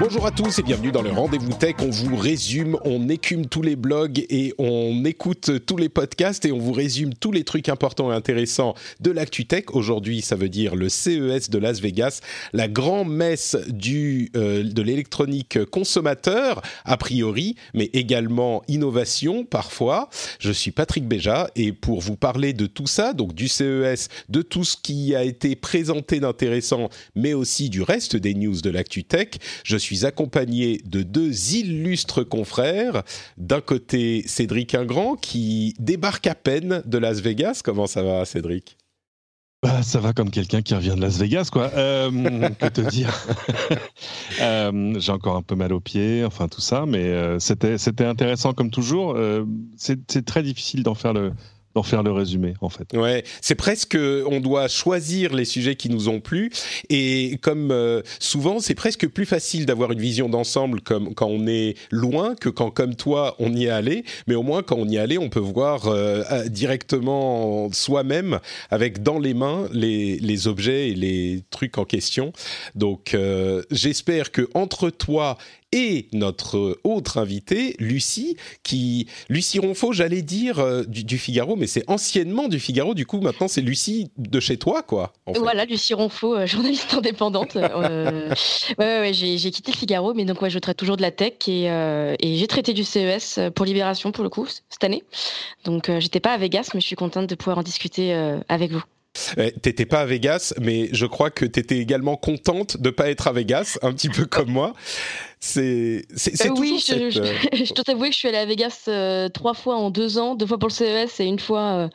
Bonjour à tous et bienvenue dans le Rendez-vous Tech. On vous résume, on écume tous les blogs et on écoute tous les podcasts et on vous résume tous les trucs importants et intéressants de l'actu tech. Aujourd'hui, ça veut dire le CES de Las Vegas, la grande messe du, euh, de l'électronique consommateur, a priori, mais également innovation parfois. Je suis Patrick Béja et pour vous parler de tout ça, donc du CES, de tout ce qui a été présenté d'intéressant, mais aussi du reste des news de l'actu tech, je suis suis accompagné de deux illustres confrères. D'un côté, Cédric Ingrand, qui débarque à peine de Las Vegas. Comment ça va, Cédric? Bah, ça va comme quelqu'un qui revient de Las Vegas, quoi. Euh, que te dire? Euh, J'ai encore un peu mal aux pieds, enfin tout ça, mais euh, c'était c'était intéressant comme toujours. c'est très difficile d'en faire le d'en faire le résumé en fait. Ouais, c'est presque on doit choisir les sujets qui nous ont plu et comme euh, souvent c'est presque plus facile d'avoir une vision d'ensemble comme quand on est loin que quand comme toi on y est allé, mais au moins quand on y est allé, on peut voir euh, directement soi-même avec dans les mains les, les objets et les trucs en question. Donc euh, j'espère que entre toi et notre autre invitée, Lucie, qui Lucie Ronfaux, j'allais dire euh, du, Figaro, mais c'est anciennement du Figaro. Du coup, maintenant, c'est Lucie de chez toi, quoi. Voilà, Lucie Ronfaux, euh, journaliste indépendante. euh, ouais, ouais, j'ai quitté le Figaro, mais donc ouais, je traite toujours de la tech et, euh, et j'ai traité du CES pour Libération pour le coup cette année. Donc, j'étais pas à Vegas, mais je suis contente de pouvoir en discuter avec vous. Eh, t'étais pas à Vegas, mais je crois que t'étais également contente de pas être à Vegas, un petit peu comme moi. C'est c'est euh, oui, je, cette, euh, je, dois t'avouer que je suis allée à Vegas euh, trois fois en deux ans, deux fois pour le CES et une fois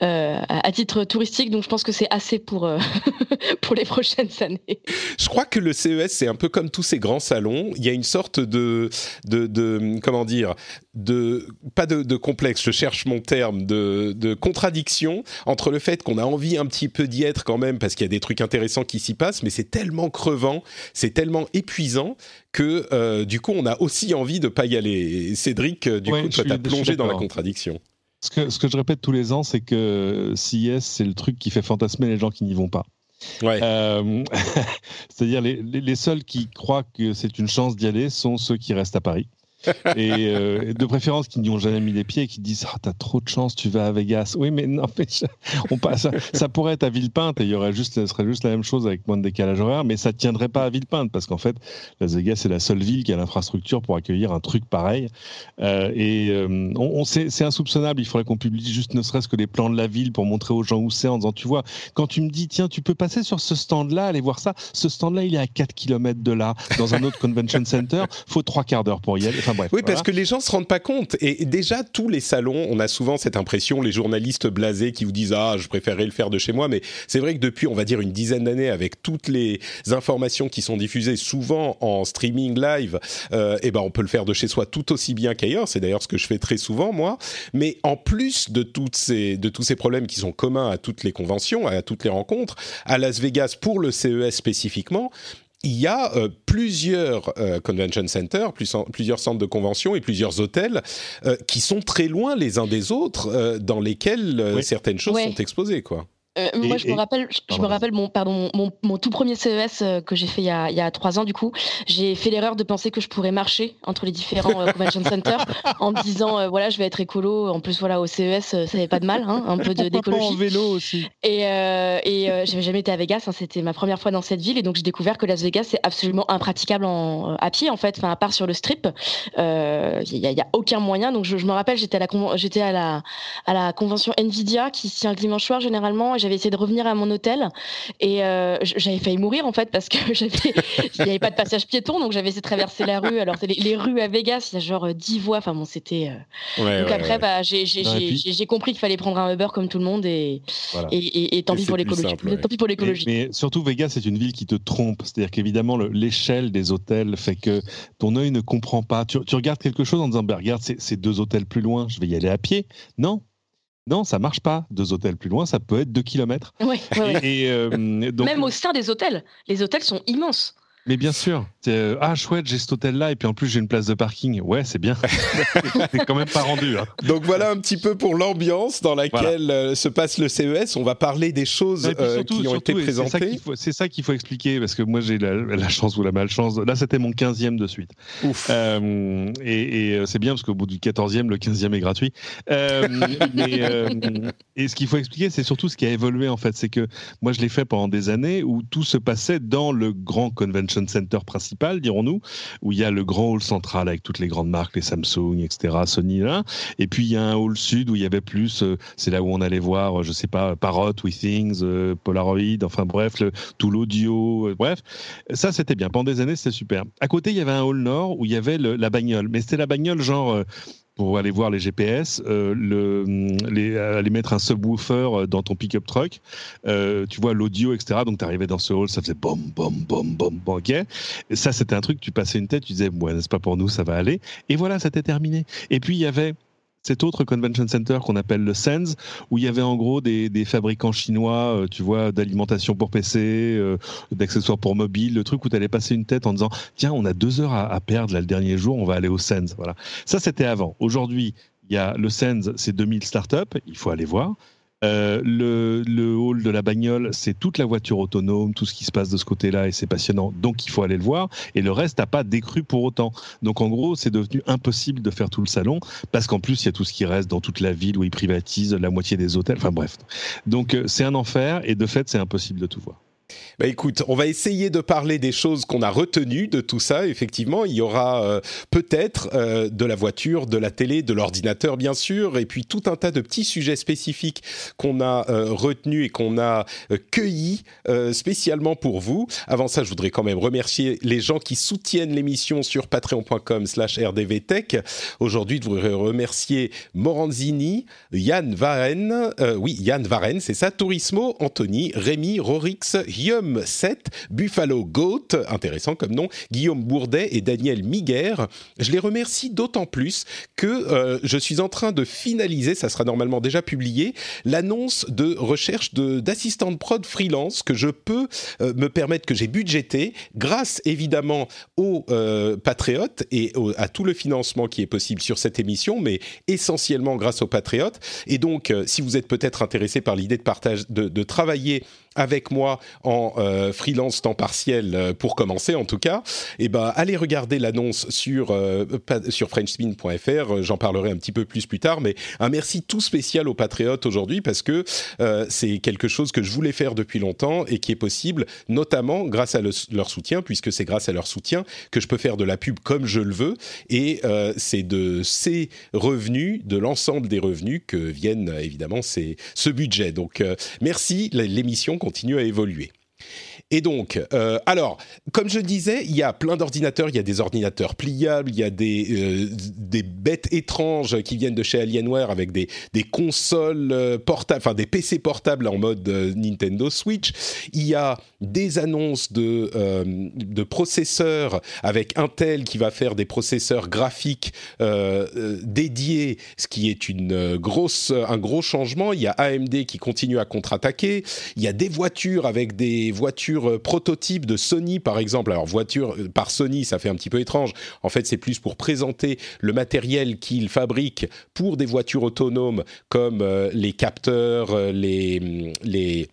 à titre touristique. Donc je pense que c'est assez pour pour les prochaines années. Je crois que le CES c'est un peu comme tous ces grands salons. Il y a une sorte de de, de comment dire de pas de, de, complexe. Je cherche mon terme de de contradiction entre le fait qu'on a envie un petit peu d'y être quand même parce qu'il y a des trucs intéressants qui s'y passent, mais c'est tellement crevant, c'est tellement épuisant que euh, du coup on a aussi envie de pas y aller. Cédric, euh, du coup, toi t'as plongé dans la contradiction. Ce que, ce que je répète tous les ans, c'est que CIS, c'est le truc qui fait fantasmer les gens qui n'y vont pas. Ouais. Euh, c'est-à-dire les, les, seuls qui croient que c'est une chance d'y aller sont ceux qui restent à Paris. Euh, et de préférence qui n'y ont jamais mis les pieds et qui disent ah, t'as trop de chance, tu vas à Vegas. Oui, mais non, mais on passe, ça, pourrait être à Villepinte et il y aurait juste, ce serait juste la même chose avec moins de décalage horaire, mais ça tiendrait pas à Villepinte parce qu'en fait, Las Vegas c'est la seule ville qui a l'infrastructure pour accueillir un truc pareil. Euh, et euh, on, c'est insoupçonnable. Il faudrait qu'on publie juste ne serait-ce que les plans de la ville pour montrer aux gens où c'est en disant tu vois, quand tu me dis tiens, tu peux passer sur ce stand-là, aller voir ça. Ce stand-là, il est à 4 km de là, dans un autre convention center. Faut trois quarts d'heure pour y aller. Enfin, oui, parce que les gens se rendent pas compte. Et déjà, tous les salons, on a souvent cette impression, les journalistes blasés qui vous disent ah, je préférerais le faire de chez moi. Mais c'est vrai que depuis, on va dire une dizaine d'années, avec toutes les informations qui sont diffusées souvent en streaming live, euh, eh ben on peut le faire de chez soi tout aussi bien qu'ailleurs. C'est d'ailleurs ce que je fais très souvent moi. Mais en plus de toutes ces de tous ces problèmes qui sont communs à toutes les conventions, à toutes les rencontres, à Las Vegas pour le CES spécifiquement, il y a euh, plusieurs euh, convention centers, plusieurs centres de convention et plusieurs hôtels euh, qui sont très loin les uns des autres, dans lesquels certaines choses sont exposées, quoi. Euh, moi, je me rappelle, je, me rappelle mon, pardon, mon, mon, tout premier CES euh, que j'ai fait il y, a, il y a trois ans, du coup. J'ai fait l'erreur de penser que je pourrais marcher entre les différents euh, convention centers en me disant, voilà, je vais être écolo. En plus, voilà, au CES, ça n'avait pas de mal, hein, un peu d'écologie. en vélo aussi. Et, et j'avais jamais été à Vegas, hein, c'était ma première fois dans cette ville. Et donc, j'ai découvert que Las Vegas, c'est absolument impraticable en, à pied, en fait, enfin, à part sur le strip. Il n'y a, aucun moyen. Donc, je, je me rappelle, j'étais à, la, à, la, à la convention Nvidia qui se tient le dimanche soir généralement j'avais essayé de revenir à mon hôtel et j'avais failli mourir en fait parce que j'avais, il n'y avait pas de passage piéton, donc j'avais essayé de traverser la rue. Alors les, les, rues à Vegas, il y a genre 10 voies. Enfin bon, c'était. donc après, bah, j'ai compris qu'il fallait prendre un Uber comme tout le monde et, et, tant, pis pour l'écologie. tant pis pour l'écologie. Mais, surtout, Vegas, c'est une ville qui te trompe. C'est-à-dire qu'évidemment, l'échelle des hôtels fait que ton œil ne comprend pas. Tu, regardes quelque chose en disant, bah, regarde, c'est deux hôtels plus loin, je vais y aller à pied. Non, non, ça marche pas. Deux hôtels plus loin, ça peut être deux kilomètres. Euh, Même au sein des hôtels, les hôtels sont immenses. Mais bien sûr. Euh, ah, chouette, j'ai cet hôtel-là et puis en plus j'ai une place de parking. Ouais, c'est bien. c'est quand même pas rendu. Hein. Donc voilà un petit peu pour l'ambiance dans laquelle euh, se passe le CES. On va parler des choses euh, qui ont été présentées. C'est ça qu'il faut, expliquer parce que moi j'ai la, chance ou la malchance. Là, c'était mon 15e de suite. Ouf. et, c'est bien parce qu'au bout du 14e, le 15e est gratuit. mais, et ce qu'il faut expliquer, c'est surtout ce qui a évolué en fait. C'est que moi je l'ai fait pendant des années où tout se passait dans le grand convention center principal, dirons-nous, où il y a le grand hall central avec toutes les grandes marques, les Samsung, etc., Sony là. Et puis il y a un hall sud où il y avait plus, euh, c'est là où on allait voir, je sais pas, Parrot, WeThings, euh, Polaroid, enfin bref, tout l'audio, euh, bref. Ça c'était bien. Pendant des années c'était super. À côté il y avait un hall nord où il y avait la bagnole, mais c'était la bagnole genre pour aller voir les GPS, euh, le, les, aller mettre un subwoofer euh, dans ton pick-up truck, euh, tu vois l'audio, etc. Donc tu arrivais dans ce hall, ça faisait bom, bom, bom, bom, bom, ok. Et ça, c'était un truc, tu passais une tête, tu disais, ouais, n'est-ce pas pour nous, ça va aller. Et voilà, c'était terminé. Et puis il y avait cet autre convention center qu'on appelle le Sens, où il y avait en gros des, fabricants chinois, euh, tu vois, d'alimentation pour PC, euh, d'accessoires pour mobile, le truc où tu allais passer une tête en disant tiens, on a deux heures à, perdre le dernier jour, on va aller au Sens. Voilà. Ça, c'était avant. Aujourd'hui, il y a le Sens, c'est 2000 startups, il faut aller voir. Euh, le, hall de la bagnole, c'est toute la voiture autonome, tout ce qui se passe de ce côté-là, et c'est passionnant. Donc il faut aller le voir. Et le reste n'a pas décru pour autant. Donc en gros, c'est devenu impossible de faire tout le salon, parce qu'en plus, il y a tout ce qui reste dans toute la ville où ils privatisent la moitié des hôtels. Enfin bref. Donc euh, c'est un enfer, et de fait, c'est impossible de tout voir. Bah écoute, on va essayer de parler des choses qu'on a retenues de tout ça. Effectivement, il y aura euh, peut-être euh, de la voiture, de la télé, de l'ordinateur, bien sûr, et puis tout un tas de petits sujets spécifiques qu'on a euh, retenus et qu'on a cueillis spécialement pour vous. Avant ça, je voudrais quand même remercier les gens qui soutiennent l'émission sur patreon.com/slash rdvtech. Aujourd'hui, je voudrais remercier Moranzini, Yann Varen, oui, Yann Varen, c'est ça, Tourismo, Anthony, Rémi, Rorix, Guillaume 7, Buffalo Goat, intéressant comme nom, Guillaume Bourdet et Daniel Miguer. Je les remercie d'autant plus que euh, je suis en train de finaliser, ça sera normalement déjà publié, l'annonce de recherche d'assistante prod freelance que je peux euh, me permettre, que j'ai budgété, grâce évidemment aux euh, Patriotes et à tout le financement qui est possible sur cette émission, mais essentiellement grâce aux Patriotes. Et donc, si vous êtes peut-être intéressé par l'idée de, de, de travailler avec moi en euh, freelance temps partiel euh, pour commencer en tout cas, et eh ben allez regarder l'annonce sur euh, sur frenchspin.fr. J'en parlerai un petit peu plus plus tard, mais un merci tout spécial aux patriotes aujourd'hui parce que c'est quelque chose que je voulais faire depuis longtemps et qui est possible, notamment grâce à leur soutien, puisque c'est grâce à leur soutien que je peux faire de la pub comme je le veux. Et c'est de ces revenus, de l'ensemble des revenus que viennent évidemment ces, ce budget. Donc merci l'émission continue à évoluer. Et donc, euh, alors, comme je disais, il y a plein d'ordinateurs. Il y a des ordinateurs pliables, il y a des, euh, des bêtes étranges qui viennent de chez Alienware avec des, des consoles euh, portables, enfin des PC portables en mode Nintendo Switch. Il y a des annonces de, de processeurs avec Intel qui va faire des processeurs graphiques dédiés, ce qui est une grosse, un gros changement. Il y a AMD qui continue à contre-attaquer. Il y a des voitures avec des voitures euh, prototype de Sony, par exemple. Alors, voiture euh, par Sony, ça fait un petit peu étrange. En fait, c'est plus pour présenter le matériel qu'ils fabriquent pour des voitures autonomes, comme euh, les capteurs, les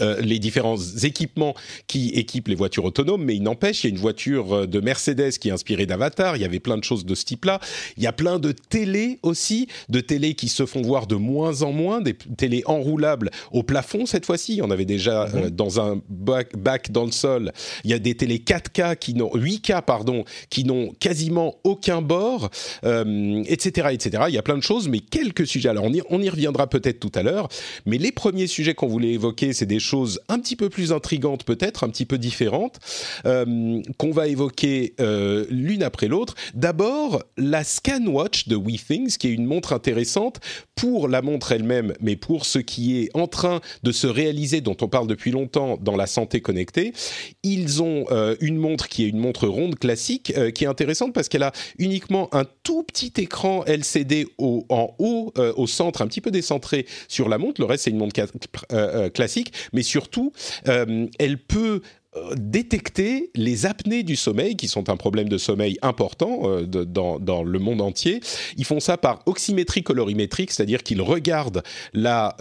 euh, les différents équipements qui équipent les voitures autonomes, mais il n'empêche, il y a une voiture euh, de Mercedes qui est inspirée d'Avatar, il y avait plein de choses de ce type-là. Il y a plein de télés aussi, de télés qui se font voir de moins en moins, des télés enroulables au plafond cette fois-ci. En avait déjà mhm. euh, dans un bac, bac, dans le sol. Il y a des télés 4K qui n'ont 8K pardon, qui n'ont quasiment aucun bord, etc., etc. Il y a plein de choses, mais quelques sujets. Alors on y, on y reviendra peut-être tout à l'heure, mais les premiers sujets qu'on voulait évoquer, c'est des choses un petit peu plus intrigantes peut-être, un petit peu différentes, euh, qu'on va évoquer euh, l'une après l'autre. D'abord, la ScanWatch de WeThings, qui est une montre intéressante pour la montre elle-même, mais pour ce qui est en train de se réaliser, dont on parle depuis longtemps dans la santé connectée. Ils ont euh, une montre qui est une montre ronde classique, qui est intéressante parce qu'elle a uniquement un tout petit écran LCD au, en haut, au centre, un petit peu décentré sur la montre. Le reste, c'est une montre classique, mais surtout, euh, elle peut euh, détecter les apnées du sommeil, qui sont un problème de sommeil important euh, dans, dans, le monde entier. Ils font ça par oxymétrie colorimétrique, c'est-à-dire qu'ils regardent la,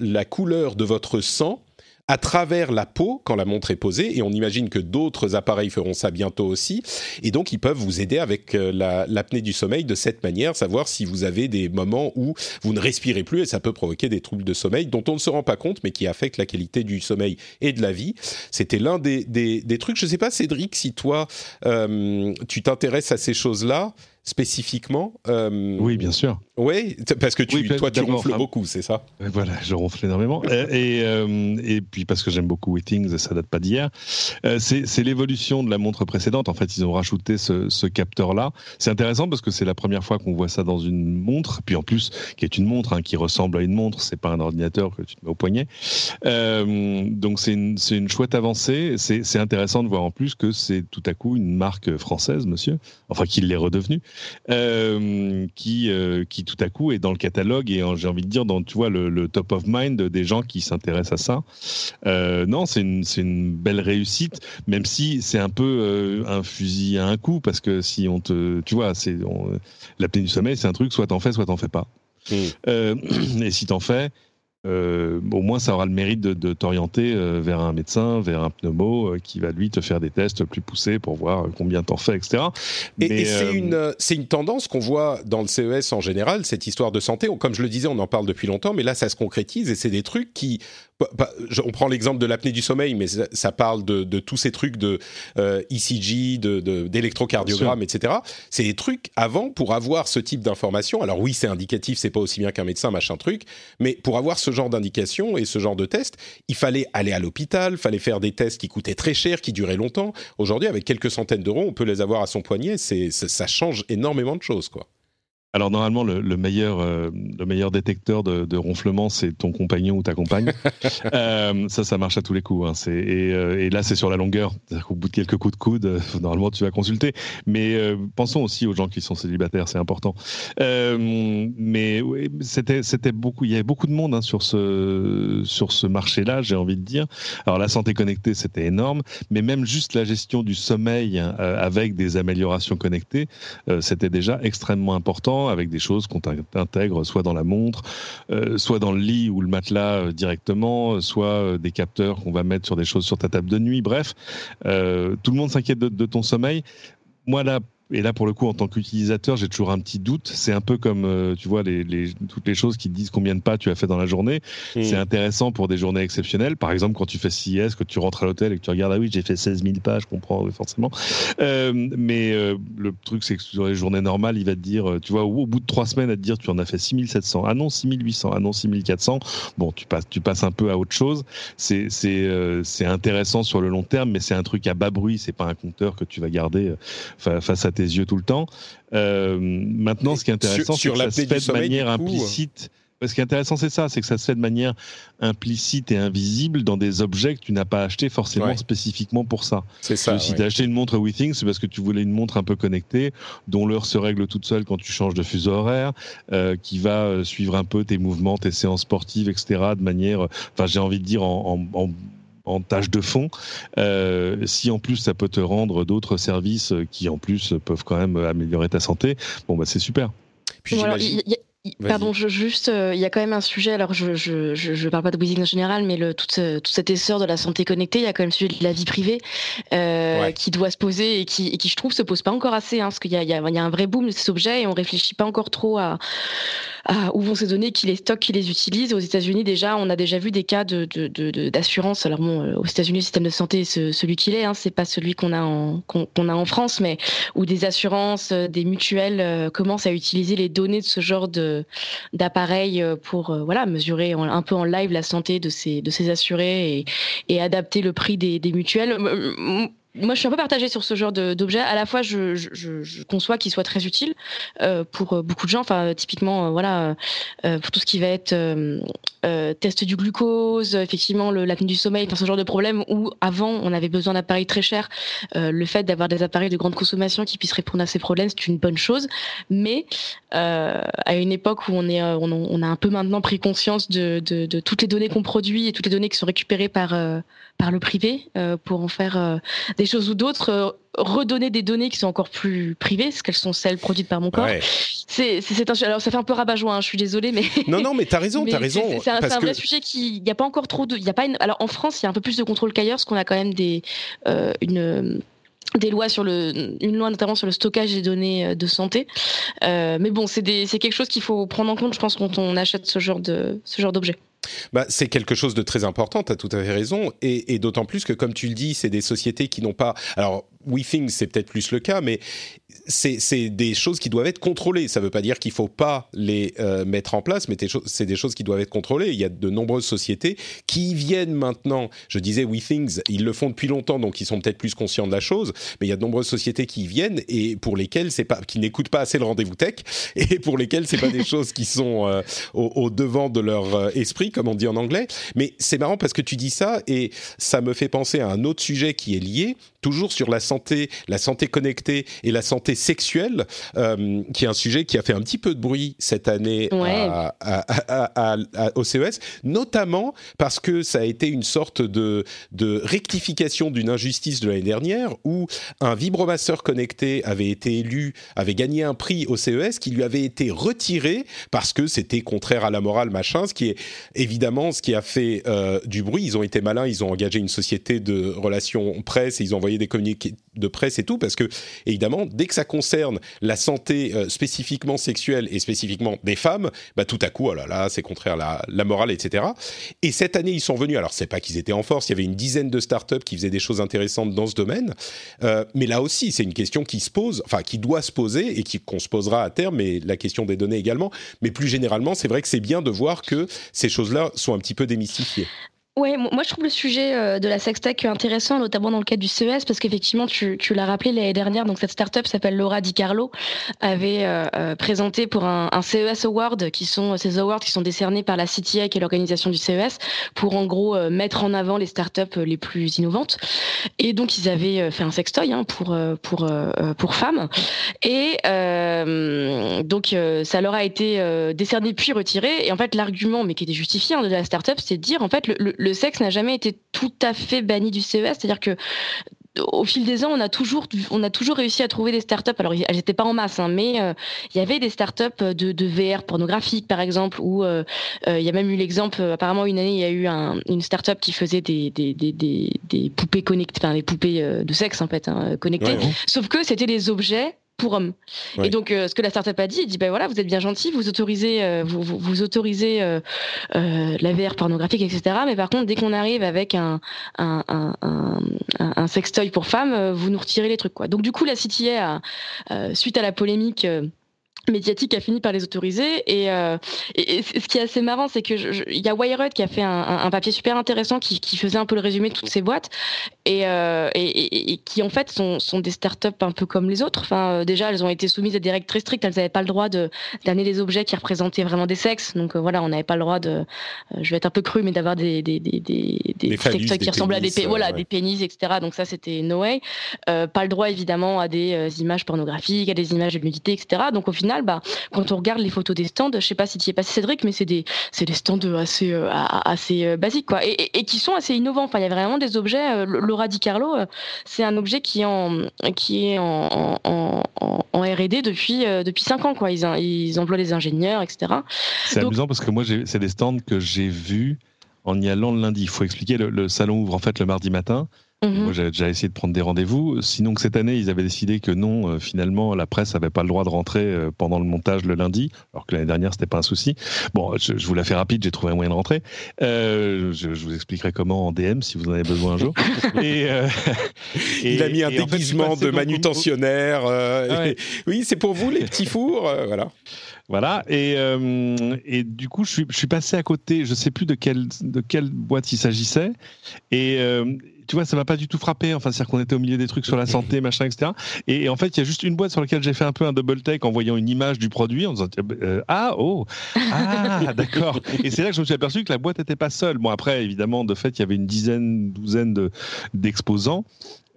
la couleur de votre sang à travers la peau quand la montre est posée, et on imagine que d'autres appareils feront ça bientôt aussi, et donc ils peuvent vous aider avec euh, l'apnée du sommeil de cette manière, savoir si vous avez des moments où vous ne respirez plus, et ça peut provoquer des troubles de sommeil dont on ne se rend pas compte, mais qui affectent la qualité du sommeil et de la vie. C'était l'un des, des, trucs, je ne sais pas Cédric, si toi, euh, tu t'intéresses à ces choses-là, spécifiquement. Euh, oui, bien sûr. Oui, parce que tu, toi, tu ronfles beaucoup, c'est ça Voilà, je ronfle énormément. Euh, et, euh, et, puis parce que j'aime beaucoup Wittings, ça date pas d'hier. c'est l'évolution de la montre précédente. En fait, ils ont rajouté ce, ce capteur-là. C'est intéressant parce que c'est la première fois qu'on voit ça dans une montre. Puis en plus, qui est une montre, hein, qui ressemble à une montre. C'est pas un ordinateur que tu te mets au poignet. donc c'est une, une chouette avancée. C'est intéressant de voir en plus que c'est tout à coup une marque française, monsieur. Enfin, qu'il l'est redevenu. Euh, qui, euh, qui tout à coup est dans le catalogue et j'ai envie de dire dans tu vois le, top of mind des gens qui s'intéressent à ça. Euh, non, c'est une, une belle réussite, même si c'est un peu un fusil à un coup parce que si on te, tu vois, c'est l'apnée du sommeil, c'est un truc soit t'en fais, soit t'en fais pas. Mmh. et si t'en fais, euh, au moins ça aura le mérite de, t'orienter euh, vers un médecin, vers un pneumo euh, qui va lui te faire des tests plus poussés pour voir combien t'en fais, etc. Et, c'est une, une tendance qu'on voit dans le CES en général, cette histoire de santé. Comme je le disais, on en parle depuis longtemps, mais là ça se concrétise et c'est des trucs qui on prend l'exemple de l'apnée du sommeil, mais ça, parle de, tous ces trucs de ECG, de d'électrocardiogramme, etc. C'est des trucs avant pour avoir ce type d'information. Alors oui, c'est indicatif, c'est pas aussi bien qu'un médecin, machin truc, mais pour avoir ce genre d'indication et ce genre de test, il fallait aller à l'hôpital, fallait faire des tests qui coûtaient très cher, qui duraient longtemps. Aujourd'hui, avec quelques centaines d'euros, on peut les avoir à son poignet. C'est ça change énormément de choses, quoi. Alors normalement, le, meilleur, euh, le meilleur détecteur de, ronflement, c'est ton compagnon ou ta compagne. Euh, ça, ça marche à tous les coups. Hein. Euh, et, là, c'est sur la longueur. Au bout de quelques coups de coude, normalement, tu vas consulter. Mais pensons aussi aux gens qui sont célibataires, c'est important. mais c'était, c'était beaucoup. Il y avait beaucoup de monde hein, sur ce, sur ce marché-là, j'ai envie de dire. Alors la santé connectée, c'était énorme, mais même juste la gestion du sommeil avec des améliorations connectées, c'était déjà extrêmement important avec des choses qu'on intègre soit dans la montre, euh, soit dans le lit ou le matelas euh, directement, soit euh, des capteurs qu'on va mettre sur des choses sur ta table de nuit. Bref, tout le monde s'inquiète de, de, ton sommeil. Moi, là, et là, pour le coup, en tant qu'utilisateur, j'ai toujours un petit doute. C'est un peu comme, euh, tu vois, les, les, toutes les choses qui disent combien de pas tu as fait dans la journée. Hmm. C'est intéressant pour des journées exceptionnelles. Par exemple, quand tu fais CIS, que tu rentres à l'hôtel et que tu regardes, ah oui, j'ai fait 16 000 pas, je comprends forcément. Euh, mais euh, le truc, c'est que sur les journées normales, il va te dire, tu vois, au, bout de trois semaines, à te dire, tu en as fait 6 700. Ah non, 6 800. Ah non, 6 400. Bon, tu passes, tu passes un peu à autre chose. C'est, c'est, c'est intéressant sur le long terme, mais c'est un truc à bas bruit. C'est pas un compteur que tu vas garder face à tes yeux tout le temps. Euh, maintenant, ce qui est intéressant, c'est que ça se fait de manière implicite. Ce qui est intéressant, c'est ça, c'est que ça se fait de manière implicite et invisible dans des objets que tu n'as pas acheté forcément spécifiquement pour ça. C'est ça. Si tu as acheté une montre WeThings, c'est parce que tu voulais une montre un peu connectée, dont l'heure se règle toute seule quand tu changes de fuseau horaire, euh, qui va euh, suivre un peu tes mouvements, tes séances sportives, etc. De manière, enfin, j'ai envie de dire en, en en tâche de fond. Euh, si en plus ça peut te rendre d'autres services qui en plus peuvent quand même améliorer ta santé, bon bah c'est super. Puis il Pardon, je, juste, euh, il y a quand même un sujet. Alors, je je, je, parle pas de Wheezing en général, mais le, toute, toute cet essor de la santé connectée, il y a quand même le sujet de la vie privée euh, qui doit se poser et qui, et qui, je trouve, se pose pas encore assez, hein, parce qu'il y a, y, y a un vrai boom de ces objets et on réfléchit pas encore trop à où vont ces données, qui les stockent, qui les utilisent. Aux États-Unis, déjà, on a déjà vu des cas de, d'assurance. Alors bon, euh, aux États-Unis, le système de santé, c'est celui qu'il est, hein, c'est pas celui qu'on a en qu'on, a en France, mais où des assurances, euh, des mutuelles euh, commencent à utiliser les données de ce genre de d'appareils pour voilà mesurer un peu en live la santé de ces de ces assurés et, adapter le prix des, des mutuelles moi, je suis un peu partagée sur ce genre d'objet. À la fois, je, je, je conçois qu'il soit très utile euh, pour euh, beaucoup de gens. Enfin, typiquement, euh, voilà, euh, pour tout ce qui va être euh, test du glucose, effectivement, l'apnée du sommeil, enfin, ce genre de problème où avant, on avait besoin d'appareils très chers. le fait d'avoir des appareils de grande consommation qui puissent répondre à ces problèmes, c'est une bonne chose. Mais à une époque où on est, on, on, a un peu maintenant pris conscience de, de, de toutes les données qu'on produit et toutes les données qui sont récupérées par par le privé pour en faire des choses ou d'autres, euh, redonner des données qui sont encore plus privées, parce qu'elles sont celles produites par mon corps. C'est, c'est, un, alors ça fait un peu rabat-joie, hein, je suis désolée, mais non, non, mais t'as raison, t'as raison. C'est, un, vrai sujet qui, il n'y a pas encore trop de, il y a pas, une, alors en France, il y a un peu plus de contrôle qu'ailleurs, parce qu'on a quand même des, euh, une des lois sur le, une loi notamment sur le stockage des données euh, de santé. Euh, mais bon, c'est, des, c'est quelque chose qu'il faut prendre en compte, je pense, quand on achète ce genre de, ce genre d'objet. Bah, c'est quelque chose de très important, tu as tout à fait raison, et, d'autant plus que, comme tu le dis, c'est des sociétés qui n'ont pas... Alors, WeThings, c'est peut-être plus le cas, mais c'est des choses qui doivent être contrôlées. Ça ne veut pas dire qu'il ne faut pas les euh, mettre en place, mais c'est des choses qui doivent être contrôlées. Il y a de nombreuses sociétés qui viennent maintenant, je disais WeThings, ils le font depuis longtemps, donc ils sont peut-être plus conscients de la chose, mais il y a de nombreuses sociétés qui viennent et pour lesquelles c'est pas, qui n'écoutent pas assez le rendez-vous tech et pour lesquelles c'est pas des choses qui sont euh, au, devant de leur euh, esprit, comme on dit en anglais. Mais c'est marrant parce que tu dis ça et ça me fait penser à un autre sujet qui est lié, toujours sur la santé, la santé connectée et la santé sexuelle, euh, qui est un sujet qui a fait un petit peu de bruit cette année au CES, notamment parce que ça a été une sorte de, de rectification d'une injustice de l'année dernière où un vibromasseur connecté avait été élu, avait gagné un prix au CES qui lui avait été retiré parce que c'était contraire à la morale, machin, ce qui est évidemment ce qui a fait euh, du bruit. Ils ont été malins, ils ont engagé une société de relations presse et ils ont envoyé des communiqués de presse et tout, parce que évidemment, dès que ça concerne la santé euh, spécifiquement sexuelle et spécifiquement des femmes, bah tout à coup, oh là là, c'est contraire à la, morale, etc. Et cette année, ils sont venus. Alors, c'est pas qu'ils étaient en force. Il y avait une dizaine de startups qui faisaient des choses intéressantes dans ce domaine. Euh, mais là aussi, c'est une question qui se pose, enfin qui doit se poser et qu'on se posera à terme. Mais la question des données également. Mais plus généralement, c'est vrai que c'est bien de voir que ces choses-là sont un petit peu démystifiées. Ouais, moi je trouve le sujet euh, de la sextech intéressant, notamment dans le cadre du CES, parce qu'effectivement, tu, l'as rappelé l'année dernière, donc cette startup s'appelle Laura Di Carlo, avait euh, euh, présenté pour un, CES Award, qui sont ces awards qui sont décernés par la CTI, qui est l'organisation du CES, pour en gros mettre en avant les startups les plus innovantes. Et donc ils avaient fait un sextoy hein, pour pour pour femmes, et donc ça leur a été décerné puis retiré. Et en fait, l'argument, mais qui était justifié hein, de la startup, c'est de dire en fait le le sexe n'a jamais été tout à fait banni du CES, c'est-à-dire que au fil des ans, on a toujours, on a toujours réussi à trouver des startups. Alors, elles n'étaient pas en masse, hein, mais euh, il y avait des startups de, de VR pornographique, par exemple, où euh, euh, il y a même eu l'exemple. apparemment, une année, il y a eu un, une startup qui faisait des, des, des, des, poupées connectées, enfin des poupées de sexe en fait, hein, connectées. Sauf que c'était des objets pour hommes. Et donc, euh, ce que la startup a dit, il dit, ben voilà, vous êtes bien gentil, vous autorisez, euh, vous, vous, autorisez euh, la VR pornographique, etc. Mais par contre, dès qu'on arrive avec un, un, un, un, un sextoy pour femmes, vous nous retirez les trucs, quoi. Donc, du coup, la CTA, suite à la polémique médiatique a fini par les autoriser. Et, euh, et, ce qui est assez marrant c'est que il y a Wired qui a fait un, un, papier super intéressant qui, qui, faisait un peu le résumé de toutes ces boîtes et, euh, et, qui en fait sont, sont, des startups un peu comme les autres. Enfin euh, déjà elles ont été soumises à des règles très strictes. Elles n'avaient pas le droit de d'amener des objets qui représentaient vraiment des sexes. Donc voilà on n'avait pas le droit de je vais être un peu cru mais d'avoir des des des des, des, qui ressemblent à des voilà des pénis etc donc ça c'était no way. Pas le droit évidemment à des images pornographiques à des images de nudité etc donc au final bah, quand on regarde les photos des stands, je sais pas si tu y es passé Cédric, mais c'est des, c'est des stands assez, assez basiques, quoi, et, et, qui sont assez innovants. Enfin, il y a vraiment des objets. Laura Di Carlo, c'est un objet qui est en, qui est en, en, en, R&D depuis, depuis 5 ans, quoi. Ils, ils emploient des ingénieurs, etc. C'est amusant parce que moi, c'est des stands que j'ai vus en y allant le lundi. Il faut expliquer, le, salon ouvre en fait le mardi matin. Mhm. Moi, j'avais déjà essayé de prendre des rendez-vous. Sinon, que cette année, ils avaient décidé que non, euh, finalement, la presse n'avait pas le droit de rentrer euh, pendant le montage le lundi, alors que l'année dernière, c'était pas un souci. Bon, je, vous la fais rapide, j'ai trouvé un moyen de rentrer. Euh, je, vous expliquerai comment en DM si vous en avez besoin un jour. et, Il a mis un déguisement de manutentionnaire. Ah oui, c'est pour vous, les petits fours. voilà. Voilà, et, euh, et du coup, je suis, je suis, passé à côté, je sais plus de quelle, de quelle boîte il s'agissait, et euh, tu vois, ça m'a pas du tout frappé, enfin, c'est-à-dire qu'on était au milieu des trucs sur la santé, machin, etc. Et, en fait, il y a juste une boîte sur laquelle j'ai fait un peu un double take en voyant une image du produit, en disant, euh, ah, oh, ah, d'accord. Et c'est là que je me suis aperçu que la boîte n'était pas seule. Bon, après, évidemment, de fait, il y avait une dizaine, douzaine d'exposants,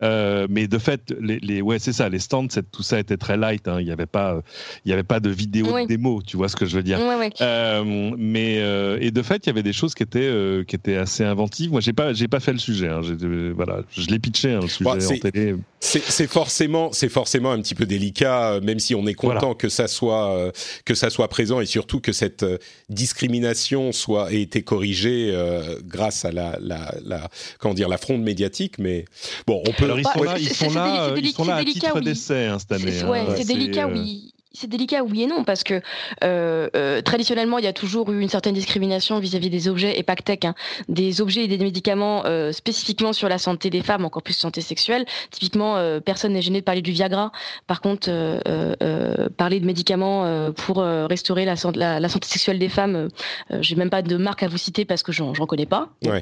euh, mais de fait, les, les ouais, c'est ça, les stands, tout ça était très light. Hein. Il n'y avait pas, il y avait pas de vidéo de démo, tu vois ce que je veux dire. Euh, mais euh, et de fait, il y avait des choses qui étaient qui étaient assez inventives. Moi, j'ai pas, j'ai pas fait le sujet. Hein. voilà, je l'ai pitché hein, le sujet en télé. C'est forcément, c'est forcément un petit peu délicat, même si on est content que ça soit que ça soit présent et surtout que cette discrimination soit ait été corrigée grâce à la, la, la, comment dire la fronde médiatique. Mais bon, on peut alors ils sont là, ils sont là, ils sont là à titre d'essai hein, cette année. Ouais, hein. c'est délicat, oui c'est délicat, oui et non, parce que euh, euh, traditionnellement, il y a toujours eu une certaine discrimination vis-à-vis des objets, et pas que tech, hein, des objets et des médicaments euh, spécifiquement sur la santé des femmes, encore plus santé sexuelle. Typiquement, personne n'est gêné de parler du Viagra. Par contre, parler de médicaments pour restaurer la, la, la, santé sexuelle des femmes, j'ai même pas de marque à vous citer parce que j'en connais pas. Ouais.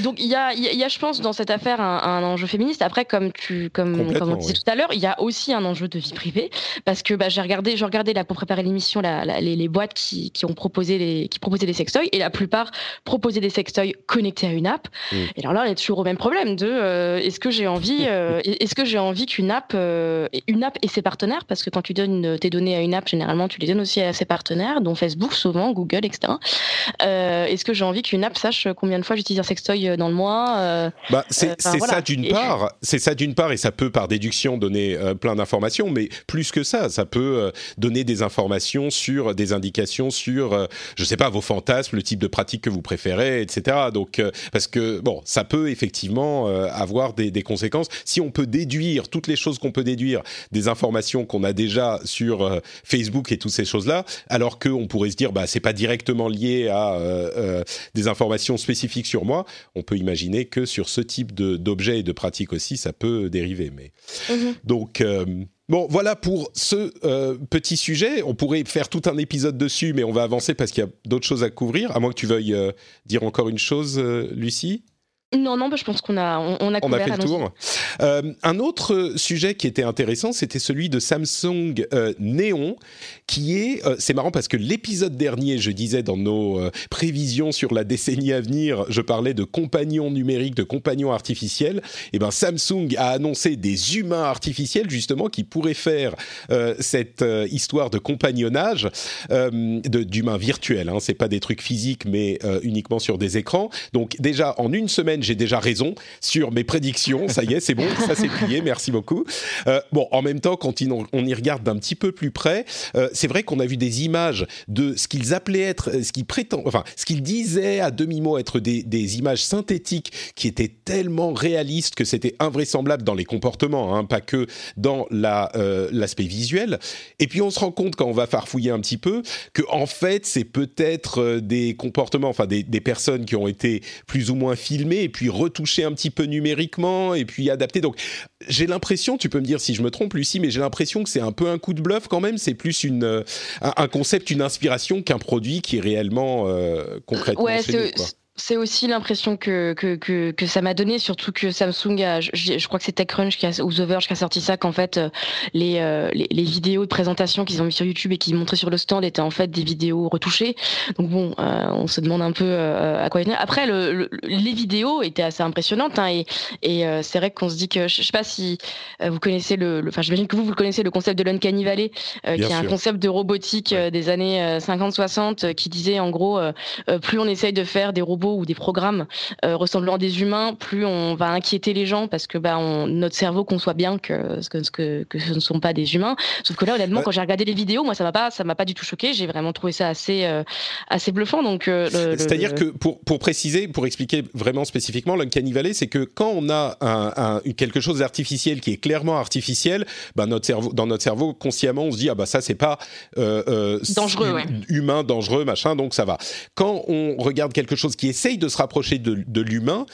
donc il y a, y a, je pense, dans cette affaire un, un enjeu féministe. Après, comme tu, comme, comme on disait tout à l'heure, il y a aussi un enjeu de vie privée, parce que bah, j'ai regardé, j'ai regardé là pour préparer l'émission les, boîtes qui, ont proposé les, qui proposaient des sextoys et la plupart proposaient des sextoys connectés à une app. Mm. Et alors là, on est toujours au même problème de euh, est-ce que j'ai envie, euh, est-ce que j'ai envie qu'une app, euh, une app et ses partenaires, parce que quand tu donnes tes données à une app, généralement tu les donnes aussi à ses partenaires, dont Facebook souvent, Google, etc. est-ce que j'ai envie qu'une app sache combien de fois j'utilise un sextoy dans le mois bah, c'est ça d'une part, c'est ça d'une part et ça peut par déduction donner plein d'informations, mais plus que ça, ça peut euh, donner des informations sur des indications sur, euh, je sais pas, vos fantasmes, le type de pratique que vous préférez, etc. Donc, euh, parce que bon, ça peut effectivement avoir des, des, conséquences. Si on peut déduire toutes les choses qu'on peut déduire des informations qu'on a déjà sur Facebook et toutes ces choses-là, alors qu'on pourrait se dire, bah, c'est pas directement lié à des informations spécifiques sur moi, on peut imaginer que sur ce type d'objets et de pratiques aussi, ça peut dériver. Mais mm-hmm. donc Bon, voilà pour ce euh, petit sujet. On pourrait faire tout un épisode dessus, mais on va avancer parce qu'il y a d'autres choses à couvrir. À moins que tu veuilles euh, dire encore une chose, euh, Lucie. Non, non, bah, je pense qu'on a, on, a, fait le tour. Euh, un autre sujet qui était intéressant, c'était celui de Samsung euh, Néon, qui est, euh, c'est marrant parce que l'épisode dernier, je disais dans nos euh, prévisions sur la décennie à venir, je parlais de compagnons numériques, de compagnons artificiels. Et eh ben Samsung a annoncé des humains artificiels justement qui pourraient faire cette histoire de compagnonnage d'humains virtuels. Hein. C'est pas des trucs physiques, mais uniquement sur des écrans. Donc déjà en une semaine j'ai déjà raison sur mes prédictions. Ça y est, c'est bon, ça c'est plié. Merci beaucoup. Euh, bon, en même temps, quand on y regarde d'un petit peu plus près, euh, c'est vrai qu'on a vu des images de ce qu'ils appelaient être, euh, ce qu'ils prétendent, enfin, ce qu'ils disaient à demi-mot être des, images synthétiques qui étaient tellement réalistes que c'était invraisemblable dans les comportements, hein, pas que dans la l'aspect visuel. Et puis on se rend compte quand on va farfouiller un petit peu que en fait, c'est peut-être des comportements, enfin des personnes qui ont été plus ou moins filmées puis retoucher un petit peu numériquement et puis adapter. Donc j'ai l'impression, tu peux me dire si je me trompe Lucie, mais j'ai l'impression que c'est un peu un coup de bluff quand même. C'est plus une, euh, un, concept, une inspiration qu'un produit qui est réellement euh, concrètement ouais, C'est aussi l'impression que, que, que, que, ça m'a donné, surtout que Samsung, a, je, je, crois que c'est TechCrunch qui a, ou The Verge qui a sorti ça, qu'en fait, euh, les, euh, les, les, vidéos de présentation qu'ils ont mis sur YouTube et qui montraient sur le stand étaient en fait des vidéos retouchées. Donc bon, euh, on se demande un peu euh, à quoi il Après, le, les vidéos étaient assez impressionnantes hein, et, et c'est vrai qu'on se dit que, je sais pas si vous connaissez le, enfin j'imagine que vous, vous le connaissez, le concept de l'Uncanny Valley, qui est un concept de robotique des années 50-60 qui disait en gros, plus on essaye de faire des robots ou des programmes euh, ressemblant à des humains, plus on va inquiéter les gens parce que bah, on, notre cerveau conçoit bien que, que, que, que, ce ne sont pas des humains. Sauf que là, honnêtement, quand j'ai regardé les vidéos, moi, ça m'a pas, ça m'a pas du tout choqué. J'ai vraiment trouvé ça assez, euh, assez bluffant. Donc, euh, c'est-à-dire que pour, pour préciser, pour expliquer vraiment spécifiquement, l'uncanny valley, c'est que quand on a un, un, quelque chose d'artificiel qui est clairement artificiel, bah, notre cerveau, dans notre cerveau, consciemment, on se dit ah bah ça c'est pas dangereux, humain, dangereux, machin, donc ça va. Quand on regarde quelque chose qui essaye de se rapprocher de, l'humain,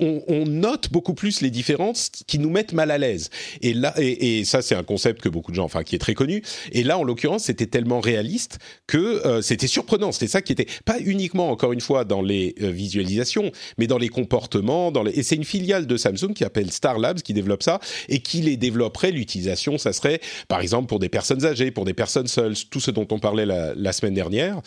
on, on, note beaucoup plus les différences qui nous mettent mal à l'aise. Et là, et, ça c'est un concept que beaucoup de gens, enfin qui est très connu. Et là, en l'occurrence, c'était tellement réaliste que euh, c'était surprenant. C'était ça qui était pas uniquement, encore une fois, dans les euh, visualisations, mais dans les comportements. Dans les... Et c'est une filiale de Samsung qui s'appelle Star Labs qui développe ça et qui les développerait. L'utilisation, ça serait, par exemple, pour des personnes âgées, pour des personnes seules, tout ce dont on parlait la, la semaine dernière.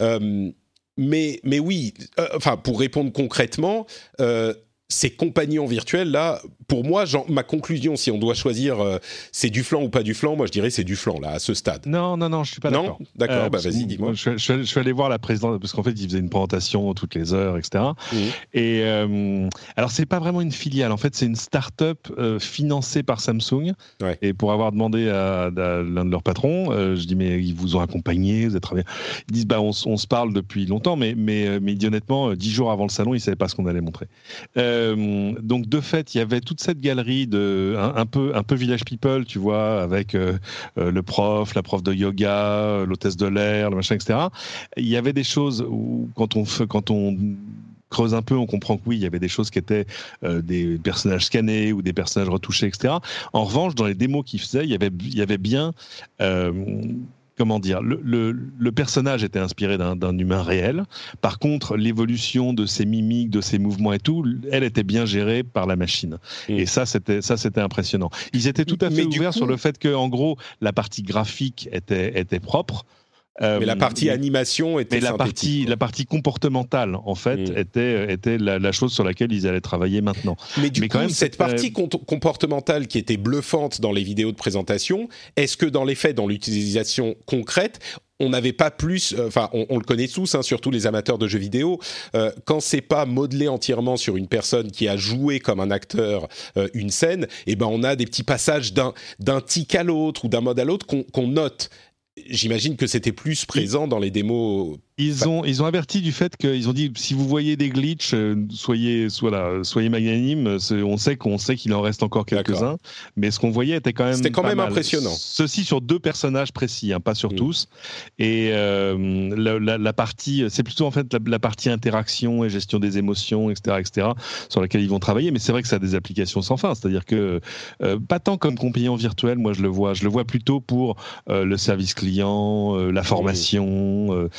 Euh, mais, mais oui, euh, enfin, pour répondre concrètement, euh, ces compagnons virtuels là, pour moi, ma conclusion, si on doit choisir, euh, c'est du flanc ou pas du flanc, moi je dirais c'est du flanc là à ce stade. Non, non, non, je suis pas d'accord. Non, d'accord. Euh, bah vas-y, dis-moi. Je, je, suis allé voir la présidente parce qu'en fait, il faisait une présentation toutes les heures, etc. Et euh, alors, c'est pas vraiment une filiale. En fait, c'est une start-up euh, financée par Samsung. Ouais. Et pour avoir demandé à, à l'un de leurs patrons, je dis mais ils vous ont accompagné, vous êtes très bien. Ils disent bah on, on, se parle depuis longtemps, mais mais mais honnêtement, dix jours avant le salon, ils savaient pas ce qu'on allait montrer. Euh, donc de fait, il y avait toute cette galerie de un, peu un peu village people, tu vois, avec euh, euh, le prof, la prof de yoga, l'hôtesse de l'air, le machin, etc. Il y avait des choses où quand on quand on creuse un peu, on comprend que oui, il y avait des choses qui étaient des personnages scannés ou des personnages retouchés, etc. En revanche, dans les démos qu'il faisait, il y avait, il y avait bien comment dire, le, le, le, personnage était inspiré d'un humain réel. Par contre, l'évolution de ses mimiques, de ses mouvements et tout, elle était bien gérée par la machine. Mm. Et ça, c'était ça, c'était impressionnant. Ils étaient tout à fait ouverts sur le fait que, en gros, la partie graphique était était propre mais la partie euh, animation était. Mais la partie, la partie comportementale, en fait, mm. était, était la, la, chose sur laquelle ils allaient travailler maintenant. Mais du coup, quand même, cette partie comportementale qui était bluffante dans les vidéos de présentation, est-ce que dans les faits, dans l'utilisation concrète, on n'avait pas plus, euh, enfin, on, on, le connaît tous, hein, surtout les amateurs de jeux vidéo, euh, quand c'est pas modelé entièrement sur une personne qui a joué comme un acteur euh, une scène, et eh ben on a des petits passages d'un d'un tic à l'autre ou d'un mode à l'autre qu'on note. J'imagine que c'était plus présent dans les démos ils ont, ils ont averti du fait qu'ils ont dit si vous voyez des glitches, euh, soyez, voilà, soyez magnanime. On sait qu'on sait qu'il en reste encore quelques-uns, mais ce qu'on voyait était quand même. C'était quand même impressionnant. Ceci sur deux personnages précis, hein, pas sur mm. tous. Et euh, la, la, la, partie, c'est plutôt en fait la, la, partie interaction et gestion des émotions, etc., etc., sur laquelle ils vont travailler. Mais c'est vrai que ça a des applications sans fin. C'est-à-dire que euh, pas tant comme compagnon virtuel, moi je le vois, je le vois plutôt pour euh, le service client, la formation,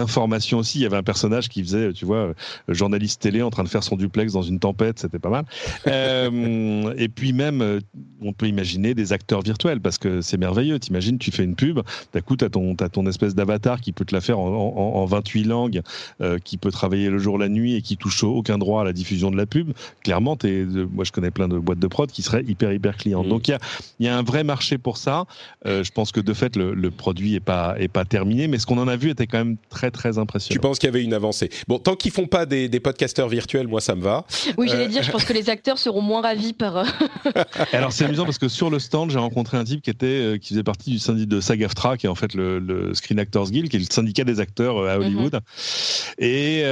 information aussi. Il y avait un personnage qui faisait, tu vois, euh, journaliste télé en train de faire son duplex dans une tempête, c'était pas mal. Euh, et puis même, euh, on peut imaginer des acteurs virtuels parce que c'est merveilleux. T'imagines, tu fais une pub, d'un coup, t'as ton, as ton espèce d'avatar qui peut te la faire en, en, en 28 langues, euh, qui peut travailler le jour, la nuit et qui touche aucun droit à la diffusion de la pub. Clairement, es, moi, je connais plein de boîtes de prod qui seraient hyper, hyper clientes. Mmh. Donc, il y a, y a, un vrai marché pour ça. Euh, je pense que de fait, le, le produit est pas, est pas terminé, mais ce qu'on en a vu était quand même très, très impressionnant. Tu penses qu'il y avait une avancée Bon, tant qu'ils font pas des, des, podcasteurs virtuels, moi ça me va. Oui, j'allais euh... dire, je pense que les acteurs seront moins ravis par. Euh, Alors c'est amusant parce que sur le stand, j'ai rencontré un type qui était euh, qui faisait partie du syndicat de SAG-AFTRA, qui est en fait le, le, Screen Actors Guild, qui est le syndicat des acteurs à mhm. Hollywood. Mm -hmm. Et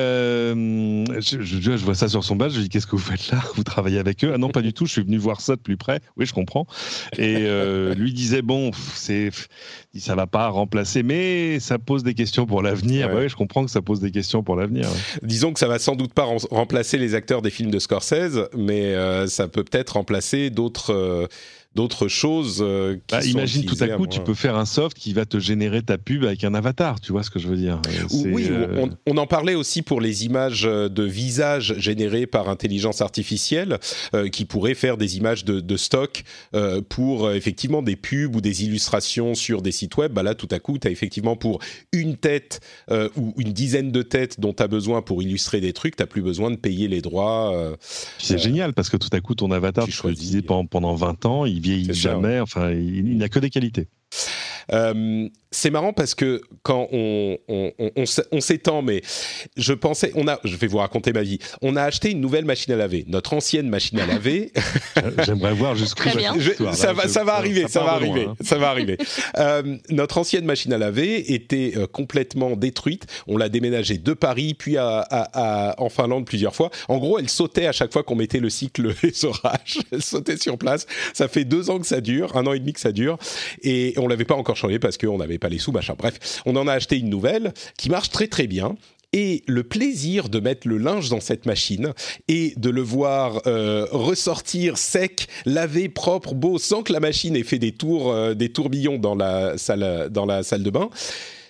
je, je, je, vois ça sur son badge, je dis qu'est-ce que vous faites là? Vous travaillez avec eux? Ah non, pas du tout. Je suis venu voir ça de plus près. Oui, je comprends. Et lui disait bon, c'est ça va pas remplacer, mais ça pose des questions pour l'avenir. Ouais. ouais, je comprends que ça pose des questions pour l'avenir. Disons que ça va sans doute pas remplacer les acteurs des films de Scorsese, mais euh, ça peut peut-être remplacer d'autres euh, d'autres choses. Euh, qui bah, imagine tout à coup, tu peux faire un soft qui va te générer ta pub avec un avatar, tu vois ce que je veux dire Oui, euh, on, en parlait aussi pour les images de visage générées par intelligence artificielle, euh, qui pourraient faire des images de, stock pour effectivement des pubs ou des illustrations sur des sites web. Bah là, tout à coup, tu as effectivement pour une tête ou une dizaine de têtes dont tu as besoin pour illustrer des trucs, tu n'as plus besoin de payer les droits. C'est génial parce que tout à coup, ton avatar, tu, peux l'utiliser pendant, pendant 20 ans, il vieillit jamais, enfin, il, il n'a que des qualités. Euh, c'est marrant parce que quand on, on, s'étend, mais je pensais, on a, je vais vous raconter ma vie. On a acheté une nouvelle machine à laver. Notre ancienne machine à laver. J'aimerais voir jusqu'où ça, va, ça va arriver, ça, va arriver, ça va arriver, notre ancienne machine à laver était euh, complètement détruite. On l'a déménagée de Paris, puis à, en Finlande plusieurs fois. En gros, elle sautait à chaque fois qu'on mettait le cycle essorage. Elle sautait sur place. Ça fait deux ans que ça dure, un an et demi que ça dure, et on l'avait pas encore changé parce qu'on avait pas les sous, machin. Bref, on en a acheté une nouvelle qui marche très très bien. Et le plaisir de mettre le linge dans cette machine et de le voir euh, ressortir sec, lavé, propre, beau, sans que la machine ait fait des tours, euh, des tourbillons dans la salle, dans la salle de bain,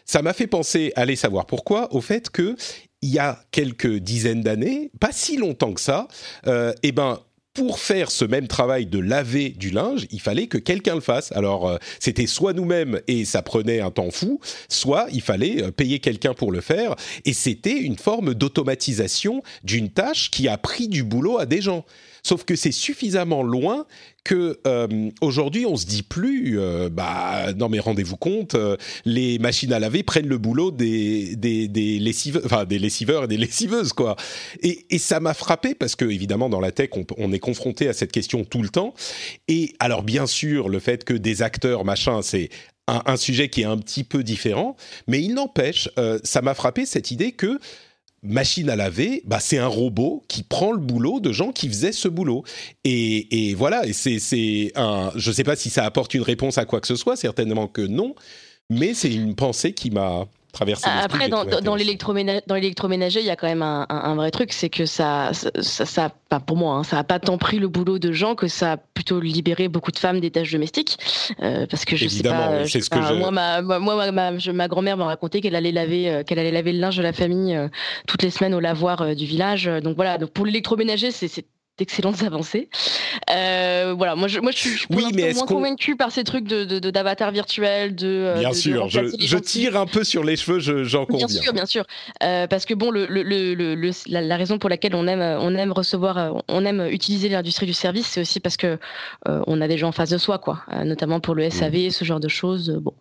ça m'a fait penser, allez savoir pourquoi, au fait que il y a quelques dizaines d'années, pas si longtemps que ça, euh, eh ben pour faire ce même travail de laver du linge, il fallait que quelqu'un le fasse. Alors, euh, c'était soit nous-mêmes et ça prenait un temps fou, soit il fallait euh, payer quelqu'un pour le faire. Et c'était une forme d'automatisation d'une tâche qui a pris du boulot à des gens. Sauf que c'est suffisamment loin que euh, aujourd'hui on se dit plus, euh, bah non mais rendez-vous compte, euh, les machines à laver prennent le boulot des des lessiveurs, enfin des lessiveurs et des lessiveuses quoi. Et, ça m'a frappé parce que évidemment dans la tech on, est confronté à cette question tout le temps. Et alors bien sûr le fait que des acteurs machin c'est un, un, sujet qui est un petit peu différent, mais il n'empêche, ça m'a frappé cette idée que machine à laver, bah, c'est un robot qui prend le boulot de gens qui faisaient ce boulot. Et, et voilà, et c'est un. Je ne sais pas si ça apporte une réponse à quoi que ce soit, certainement que non, mais c'est une pensée qui m'a après, dans, dans l'électroménager, il y a quand même un, vrai truc, c'est que ça, ça, ça, pas pour moi, hein, ça a pas tant pris le boulot de gens que ça a plutôt libéré beaucoup de femmes des tâches domestiques, euh, parce que je sais pas, ce que moi, ma, moi, ma, ma grand-mère m'a raconté qu'elle allait laver, euh, qu'elle allait laver le linge de la famille euh, toutes les semaines au lavoir du village. Donc voilà, donc pour l'électroménager, c'est d'excellentes avancées. Euh, voilà, moi je, moi, je suis, oui, moins convaincu par ces trucs de, d'avatar virtuel, de. Euh, bien sûr, je, je, tire un peu sur les cheveux, j'en conviens. Bien sûr, bien sûr. Euh, parce que bon, le, le, le la, raison pour laquelle on aime, on aime recevoir, on aime utiliser l'industrie du service, c'est aussi parce que on a des gens en face de soi, quoi. notamment pour le SAV, mmh. ce genre de choses. Bon.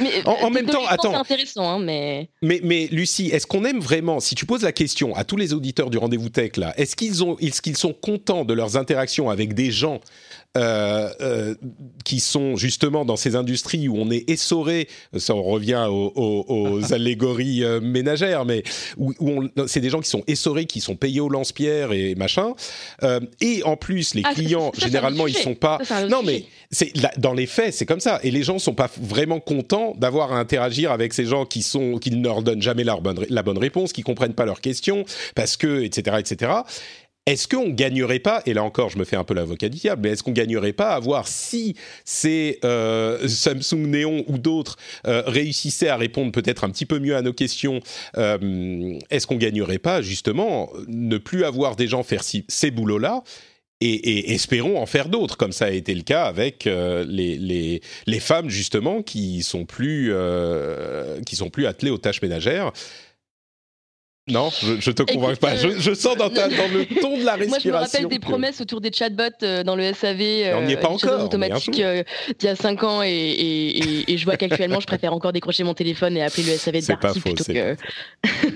Mais, en, même temps, attends. C'est intéressant, hein, mais. Mais, mais Lucie, est-ce qu'on aime vraiment, si tu poses la question à tous les auditeurs du rendez-vous tech là, est-ce qu'ils ont, est-ce qu'ils sont contents de leurs interactions avec des gens euh, euh, qui sont justement dans ces industries où on est essoré, ça on revient aux, allégories euh, ménagères, mais où, c'est des gens qui sont essorés, qui sont payés au lance-pierre et machin, et en plus les ah, clients généralement ils sont pas. non mais c'est dans les faits c'est comme ça, et les gens sont pas vraiment contents d'avoir à interagir avec ces gens qui sont qui ne leur donnent jamais la bonne, la bonne réponse, qui comprennent pas leurs questions parce que etc etc. Est-ce qu'on gagnerait pas, et là encore je me fais un peu l'avocat du diable, mais est-ce qu'on gagnerait pas à voir si ces euh, Samsung Néon ou d'autres euh, réussissaient à répondre peut-être un petit peu mieux à nos questions euh, Est-ce qu'on gagnerait pas justement ne plus avoir des gens faire ces boulots-là et, espérons en faire d'autres, comme ça a été le cas avec les, les, femmes justement qui sont plus qui sont plus attelées aux tâches ménagères. Non, je, te convainc pas. Je, sens dans, dans, le ton de la respiration. Moi, je me rappelle des promesses autour des chatbots euh, dans le SAV. on n'y est pas encore. automatique euh, d'il y a 5 ans et, je vois qu'actuellement, je préfère encore décrocher mon téléphone et appeler le SAV de C'est pas faux. Que...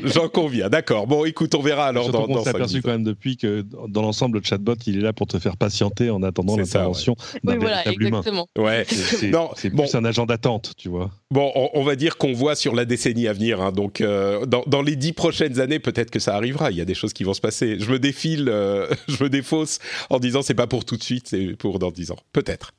J'en conviens. D'accord. Bon, écoute, on verra alors dans, On s'est aperçu quand même depuis que dans l'ensemble, le chatbot, il est là pour te faire patienter en attendant l'intervention d'un oui, voilà, exactement. Ouais. C'est plus un agent d'attente, tu vois. Bon, on, va dire qu'on voit sur la décennie à venir. Hein, donc, euh, dans, dans les dix prochaines années, peut-être que ça arrivera. Il y a des choses qui vont se passer. Je me défile, euh, je me défausse en disant c'est pas pour tout de suite, c'est pour dans 10 ans. Peut-être.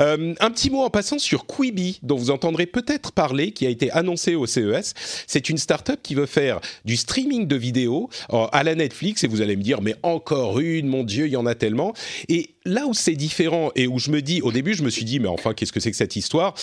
Euh, un petit mot en passant sur Quibi, dont vous entendrez peut-être parler, qui a été annoncé au CES. C'est une start-up qui veut faire du streaming de vidéos à la Netflix. Et vous allez me dire, mais encore une, mon Dieu, il y en a tellement. Et là où c'est différent et où je me dis, au début, je me suis dit, mais enfin, qu'est-ce que c'est que cette histoire?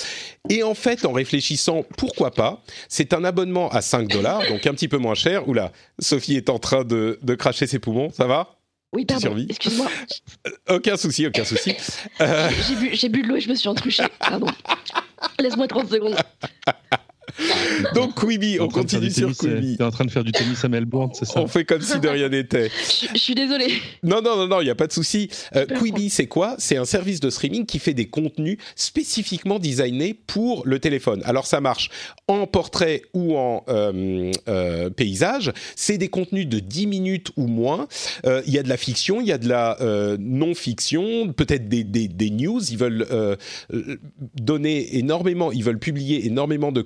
Et en fait, en réfléchissant, pourquoi pas C'est un abonnement à 5 dollars, donc un petit peu moins cher. Oula, Sophie est en train de, de cracher ses poumons, ça va? Oui, pardon, excuse-moi. Aucun souci, aucun souci. Euh, j'ai bu, bu de l'eau et je me suis entruchée, pardon. Laisse-moi 30 secondes. Donc Quibi, on continue sur Quibi. T'es en train de faire du tennis à Melbourne, c'est ça On fait comme si de rien n'était. Je, suis désolé. Non, non, non, non, il n'y a pas de souci. Euh, Quibi, c'est quoi? C'est un service de streaming qui fait des contenus spécifiquement designés pour le téléphone. Alors ça marche en portrait ou en euh, euh, paysage. C'est des contenus de 10 minutes ou moins. Il y a de la fiction, il y a de la non-fiction, peut-être des, des, des, news. Ils veulent donner énormément, ils veulent publier énormément de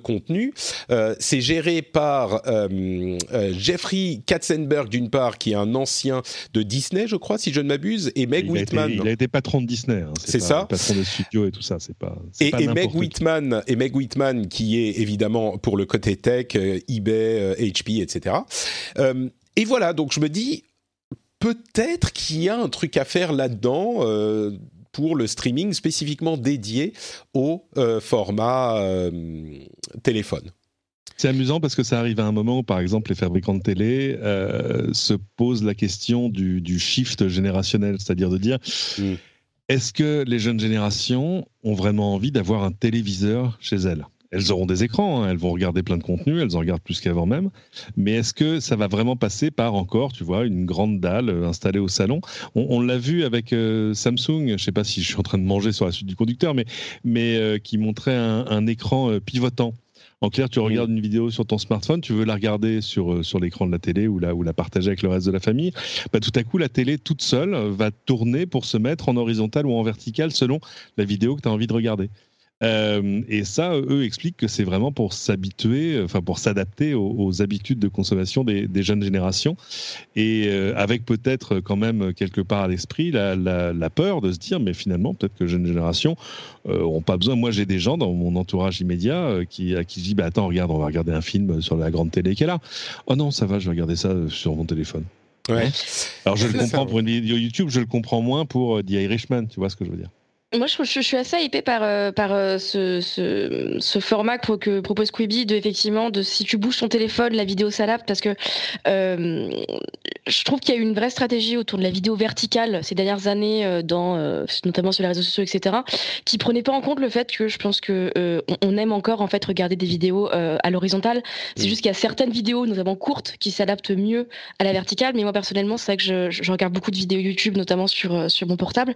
euh, c'est géré par euh, euh, Jeffrey Katzenberg d'une part, qui est un ancien de Disney, je crois, si je ne m'abuse, et Meg Whitman. il a été patron de Disney. Hein, c'est ça. Patron de studio et tout ça. C'est pas. Et, et Meg Whitman, et Meg Whitman, qui est évidemment pour le côté tech, eBay, HP, etc. et voilà, donc je me dis, peut-être qu'il y a un truc à faire là-dedans pour le streaming spécifiquement dédié au euh, format euh, téléphone. C'est amusant parce que ça arrive à un moment où, par exemple, les fabricants de télé euh, se posent la question du, shift générationnel, c'est-à-dire de dire mm. est-ce que les jeunes générations ont vraiment envie d'avoir un téléviseur chez elles? Elles auront des écrans, hein. elles vont regarder plein de contenu, elles en regardent plus qu'avant même. Mais est-ce que ça va vraiment passer par encore, tu vois, une grande dalle euh, installée au salon? On, l'a vu avec euh, Samsung, je sais pas si je suis en train de manger sur la suite du conducteur, mais, mais euh, qui montrait un, écran pivotant. En clair, tu regardes une vidéo sur ton smartphone, tu veux la regarder sur, sur l'écran de la télé ou la, ou la partager avec le reste de la famille. Bah, tout à coup, la télé toute seule va tourner pour se mettre en horizontal ou en vertical selon la vidéo que tu as envie de regarder. Euh, et ça, eux expliquent que c'est vraiment pour s'habituer, enfin pour s'adapter aux, habitudes de consommation des, jeunes générations, et euh, avec peut-être quand même quelque part à l'esprit la, peur de se dire, mais finalement peut-être que les jeunes générations n'ont euh, pas besoin. Moi, j'ai des gens dans mon entourage immédiat qui à qui je dis, bah attends, regarde, on va regarder un film sur la grande télé qu'elle a. Oh non, ça va, je vais regarder ça sur mon téléphone. Ouais. Alors je le comprends pour une vidéo YouTube, je le comprends moins pour The Irishman, tu vois ce que je veux dire. Moi, je, je, suis assez hypée par, euh, par euh, ce, ce, ce, format que, que, propose Quibi, de effectivement, de si tu bouges ton téléphone, la vidéo s'adapte, parce que euh, je trouve qu'il y a eu une vraie stratégie autour de la vidéo verticale ces dernières années, dans, notamment sur les réseaux sociaux, etc., qui prenait pas en compte le fait que je pense que on aime encore en fait regarder des vidéos à l'horizontale. C'est juste qu'il y a certaines vidéos, notamment courtes, qui s'adaptent mieux à la verticale. Mais moi, personnellement, c'est vrai que je, je, regarde beaucoup de vidéos YouTube, notamment sur, sur mon portable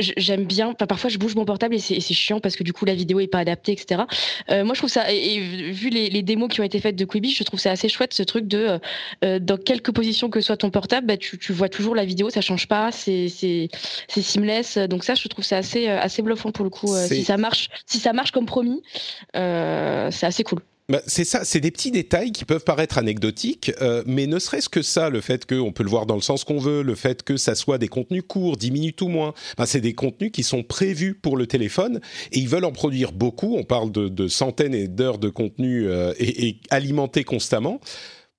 j'aime bien. parfois, je bouge mon portable et c'est chiant parce que du coup, la vidéo est pas adaptée, etc. Euh, moi, je trouve ça. Et, vu les, démos qui ont été faites de Quibi, je trouve ça assez chouette ce truc de euh, euh, dans quelque position que soit ton portable, bah, tu, vois toujours la vidéo, ça change pas, c'est seamless. Donc ça, je trouve ça assez assez bluffant pour le coup. si ça marche, si ça marche comme promis, c'est assez cool. Bah, c'est ça, c'est des petits détails qui peuvent paraître anecdotiques, euh, mais ne serait-ce que ça, le fait qu'on peut le voir dans le sens qu'on veut, le fait que ça soit des contenus courts, 10 minutes ou moins, bah, c'est des contenus qui sont prévus pour le téléphone et ils veulent en produire beaucoup. On parle de, centaines d'heures de contenu euh, et, et alimentés constamment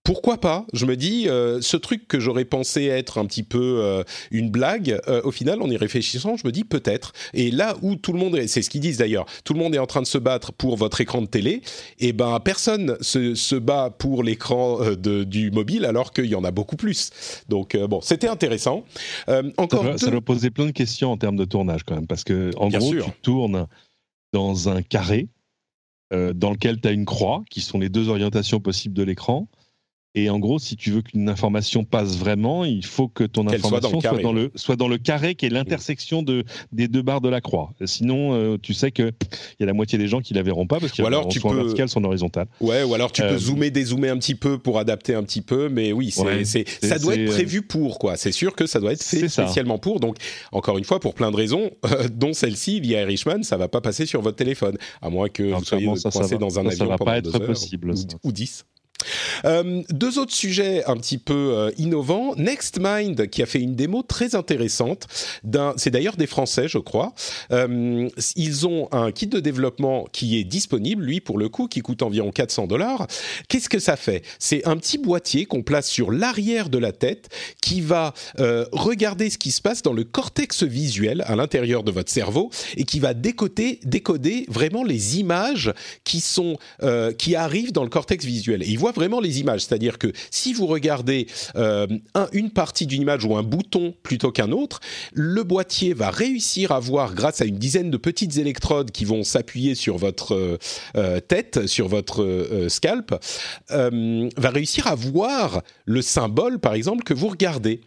pourquoi pas Je me dis, euh, ce truc que j'aurais pensé être un petit peu euh, une blague, euh, au final, en y réfléchissant, je me dis peut-être. Et là où tout le monde, c'est ce qu'ils disent d'ailleurs, tout le monde est en train de se battre pour votre écran de télé, et eh ben personne se, se bat pour l'écran du mobile alors qu'il y en a beaucoup plus. Donc bon, c'était intéressant. encore, ça doit, ça doit, poser plein de questions en termes de tournage quand même, parce que en gros, tu tournes dans un carré dans lequel tu as une croix, qui sont les deux orientations possibles de l'écran. Et en gros, si tu veux qu'une information passe vraiment, il faut que ton information soit dans, le, soit dans le carré qui est l'intersection de, des deux barres de la croix. Sinon, euh, tu sais qu'il y a la moitié des gens qui la verront pas parce qu'ils sont tu soit vertical, soit horizontal. Ouais, ou alors tu peux euh, zoomer, dézoomer un petit peu pour adapter un petit peu, mais oui, c'est, ça doit être prévu pour quoi. C'est sûr que ça doit être fait spécialement pour. Donc, encore une fois, pour plein de raisons, dont celle-ci, via Irishman, ça va pas passer sur votre téléphone, à moins que vous soyez coincé dans un avion ça va pas être possible, ou, ou 10. Euh, deux autres sujets un petit peu euh, innovants. NextMind qui a fait une démo très intéressante. C'est d'ailleurs des Français, je crois. Euh, ils ont un kit de développement qui est disponible, lui pour le coup, qui coûte environ 400 dollars. Qu'est-ce que ça fait? C'est un petit boîtier qu'on place sur l'arrière de la tête qui va regarder ce qui se passe dans le cortex visuel à l'intérieur de votre cerveau et qui va décoder, décoder vraiment les images qui sont qui arrivent dans le cortex visuel. Et vraiment les images. C'est-à-dire que si vous regardez euh, une partie d'une image ou un bouton plutôt qu'un autre, le boîtier va réussir à voir, grâce à une dizaine de petites électrodes qui vont s'appuyer sur votre euh, euh, tête, sur votre scalp, va réussir à voir le symbole, par exemple, que vous regardez.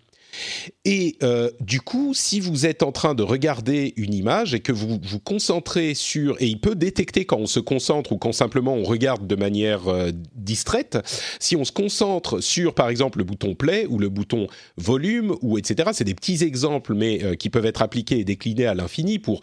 Et euh, du coup, si vous êtes en train de regarder une image et que vous vous concentrez sur, et il peut détecter quand on se concentre ou quand simplement on regarde de manière euh, distraite, si on se concentre sur, par exemple, le bouton play ou le bouton volume ou etc. C'est des petits exemples, mais euh, qui peuvent être appliqués et déclinés à l'infini pour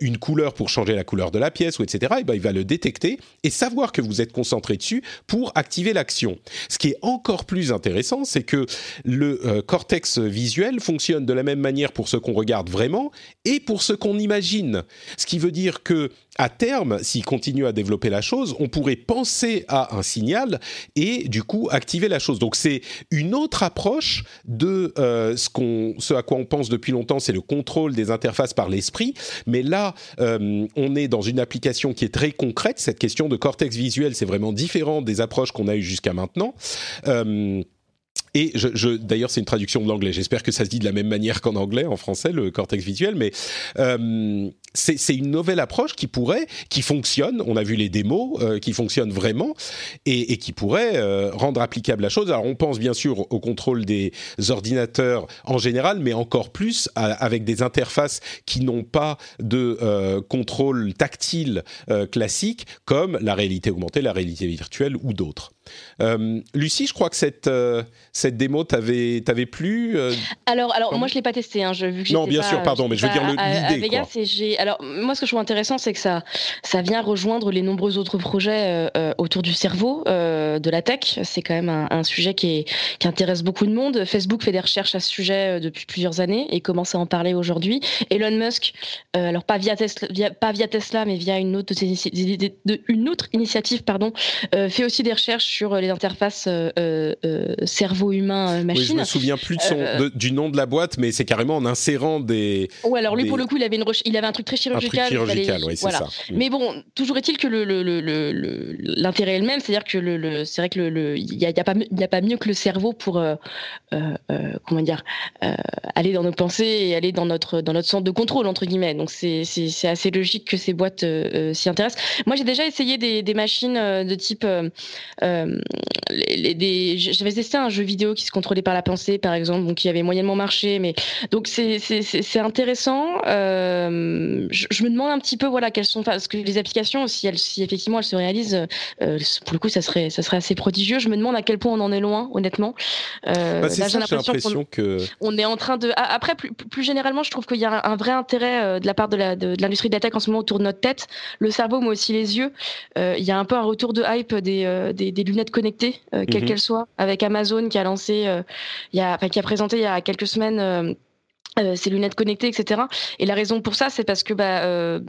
une couleur pour changer la couleur de la pièce ou etc. Et ben, il va le détecter et savoir que vous êtes concentré dessus pour activer l'action. Ce qui est encore plus intéressant, c'est que le cortex visuel fonctionne de la même manière pour ce qu'on regarde vraiment et pour ce qu'on imagine. Ce qui veut dire que à terme, s'il continue à développer la chose, on pourrait penser à un signal et du coup activer la chose. Donc c'est une autre approche de euh, ce, qu'on, ce à quoi on pense depuis longtemps, c'est le contrôle des interfaces par l'esprit. Mais là, euh, on est dans une application qui est très concrète. Cette question de cortex visuel, c'est vraiment différent des approches qu'on a eues jusqu'à maintenant. Euh, et je, je d'ailleurs, c'est une traduction de l'anglais. J'espère que ça se dit de la même manière qu'en anglais, en français, le cortex visuel. Mais euh, c'est une nouvelle approche qui pourrait, qui fonctionne. On a vu les démos euh, qui fonctionnent vraiment et, et qui pourrait euh, rendre applicable la chose. Alors, on pense bien sûr au contrôle des ordinateurs en général, mais encore plus avec des interfaces qui n'ont pas de euh, contrôle tactile classique, comme la réalité augmentée, la réalité virtuelle ou d'autres. Euh, Lucie, je crois que cette, euh, cette démo t'avait, plu euh, Alors, alors moi, je ne l'ai pas testé. Hein, je, vu que non, bien sûr, pardon, mais je veux dire l'idée. alors, moi, ce que je trouve intéressant, c'est que ça, ça vient rejoindre les nombreux autres projets autour du cerveau, de la tech. C'est quand même un, sujet qui, est, qui intéresse beaucoup de monde. Facebook fait des recherches à ce sujet depuis plusieurs années et commence à en parler aujourd'hui. Elon Musk, alors pas via, Tesla, pas via Tesla, mais via une autre, une autre initiative, pardon, fait aussi des recherches sur les interfaces euh, euh, euh, cerveau humain-machine. Oui, je me souviens plus de son, du nom de la boîte, mais c'est carrément en insérant des. Ouais, alors lui, pour le coup, il avait, une il avait un truc très chirurgical. Un truc chirurgical, ça. Mm. Mais bon, toujours est-il que l'intérêt est le même, c'est-à-dire que le, c'est vrai que le, il n'y a, a, pas, a pas mieux que le cerveau pour, comment dire, aller dans nos pensées et aller dans notre, dans notre centre de contrôle, entre guillemets. Donc c'est assez logique que ces boîtes s'y intéressent. Moi, j'ai déjà essayé des, des machines de type euh, les, j'avais testé un jeu vidéo qui se contrôlait par la pensée, par exemple, donc qui avait moyennement marché, mais donc c'est intéressant. Euh, je, me demande un petit peu, voilà, quelles sont, parce que les applications, si elles, si effectivement elles se réalisent, euh, pour le coup, ça serait, ça serait assez prodigieux. Je me demande à quel point on en est loin, honnêtement. Bah, c'est ça, j'ai l'impression que on est en train de. Après, plus, plus généralement, je trouve qu'il y a un, vrai intérêt de la part de l'industrie de, de l'attaque en ce moment autour de notre tête, le cerveau, mais aussi les yeux. il y a un peu un retour de hype des, des, des lunettes connectées, euh, quelles mhm. qu'elles soient, avec Amazon qui a lancé, euh, il y a, qui a présenté il y a quelques semaines. Euh, ses lunettes connectées, etc. Et la raison pour ça, c'est parce que bah, euh,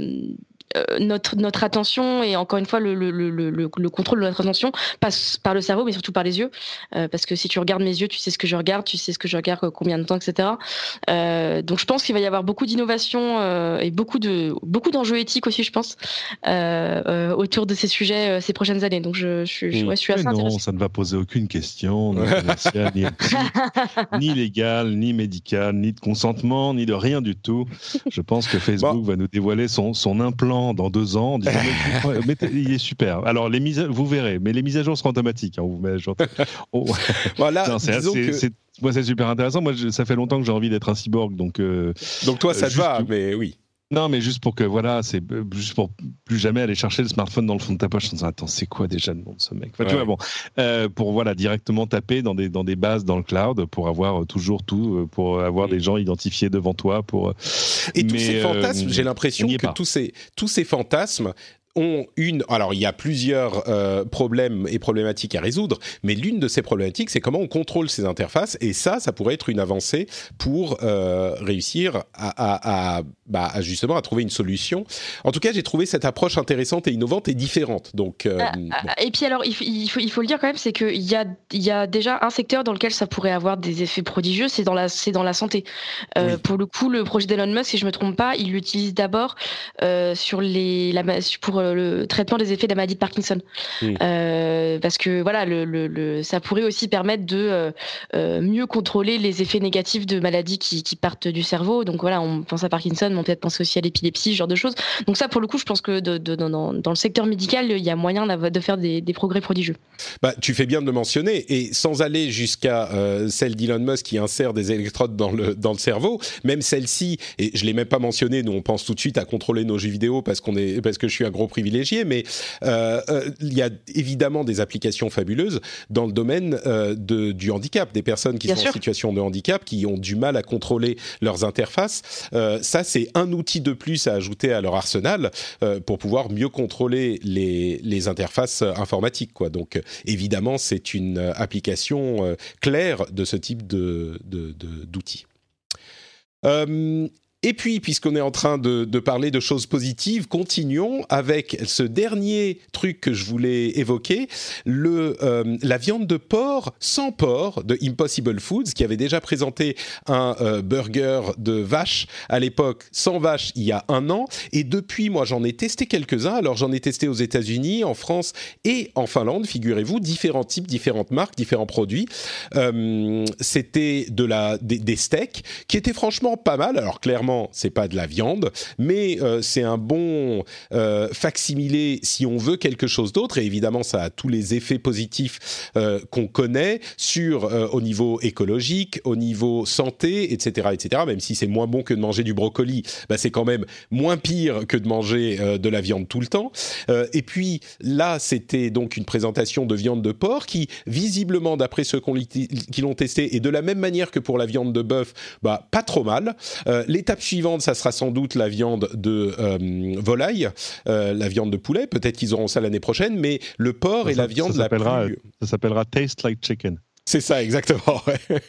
notre, notre attention et encore une fois le, le, le, le, contrôle de notre attention passe par le cerveau mais surtout par les yeux. Euh, parce que si tu regardes mes yeux tu sais ce que je regarde tu sais ce que je regarde combien de temps etc euh, donc je pense qu'il va y avoir beaucoup d'innovation euh, et beaucoup de beaucoup d'enjeux éthiques aussi je pense euh, autour de ces sujets ces prochaines années. Donc je, je, je, je suis assez non ça ne va poser aucune question ni, ni légale ni médicale ni de consentement ni de rien du tout. Je pense que Facebook va nous dévoiler son, son implant dans deux ans il est super. Alors, les mises, vous verrez, mais les mises à jour seront automatiques. Hein, vous met oh. voilà, c'est moi, c'est super intéressant. Moi, ça fait longtemps que j'ai envie d'être un cyborg, donc. Euh, donc toi, ça te va, mais oui. Non, mais juste pour que, voilà, c'est juste pour plus jamais aller chercher le smartphone dans le fond de ta poche en disant Attends, c'est quoi déjà le nom de ce mec? Enfin, Tu vois, bon, euh, pour voilà, directement taper dans des, dans des bases dans le cloud pour avoir toujours tout, pour avoir des gens identifiés devant toi. Pour... Et tous ces fantasmes, j'ai l'impression que tous ces, tous ces fantasmes ont une. Alors, il y a plusieurs euh, problèmes et problématiques à résoudre, mais l'une de ces problématiques, c'est comment on contrôle ces interfaces. Et ça, ça pourrait être une avancée pour euh, réussir à, bah, justement à trouver une solution. En tout cas, j'ai trouvé cette approche intéressante et innovante et différente. Donc, euh, ah, Et puis, alors, il faut, il faut, le dire quand même, c'est qu'il y a, y a déjà un secteur dans lequel ça pourrait avoir des effets prodigieux, c'est dans la, c'est dans la santé. Pour le coup, le projet d'Elon Musk, si je me trompe pas, il l'utilise d'abord sur les, la, pour le traitement des effets de la maladie de Parkinson. Euh, parce que voilà, le, ça pourrait aussi permettre de euh, euh, mieux contrôler les effets négatifs de maladies qui, partent du cerveau. Donc voilà, on pense à Parkinson, mais on peut être penser aussi à l'épilepsie, ce genre de choses. Donc ça, pour le coup, je pense que de, dans, le secteur médical, il y a moyen de faire des, progrès prodigieux. Bah, tu fais bien de le mentionner, et sans aller jusqu'à celle d'Elon Musk qui insère des électrodes dans le, dans le cerveau, même celle-ci, et je l'ai même pas mentionné, nous on pense tout de suite à contrôler nos jeux vidéo parce qu'on est parce que je suis un gros privilégié, mais euh, euh, il y a évidemment des applications fabuleuses dans le domaine euh, de, du handicap, des personnes qui sont en situation de handicap, qui ont du mal à contrôler leurs interfaces. ça, c'est un outil de plus à ajouter à leur arsenal pour pouvoir mieux contrôler les, les interfaces informatiques. Quoi. Donc, évidemment, c'est une application claire de ce type de, d'outils. Et puis, puisqu'on est en train de, parler de choses positives, continuons avec ce dernier truc que je voulais évoquer, le, euh, la viande de porc sans porc de Impossible Foods, qui avait déjà présenté un euh, burger de vache à l'époque, sans vache, il y a un an. Et depuis, moi, j'en ai testé quelques-uns. Alors, j'en ai testé aux États-Unis, en France et en Finlande, figurez-vous, différents types, différentes marques, différents produits. Euh, c'était de la, des, des steaks qui étaient franchement pas mal. Alors, clairement, c'est pas de la viande, mais euh, c'est un bon euh, facsimilé si on veut quelque chose d'autre. Et évidemment, ça a tous les effets positifs euh, qu'on connaît sur au niveau écologique, au niveau santé, etc., etc. Même si c'est moins bon que de manger du brocoli, bah, c'est quand même moins pire que de manger de la viande tout le temps. et puis là, c'était donc une présentation de viande de porc qui, visiblement, d'après ceux qui l'ont testé, et de la même manière que pour la viande de bœuf, bah pas trop mal. L'étape suivante, ça sera sans doute la viande de euh, volaille, euh, la viande de poulet. Peut-être qu'ils auront ça l'année prochaine, mais le porc et la viande la plus... Ça s'appellera Taste Like Chicken. C'est ça, exactement.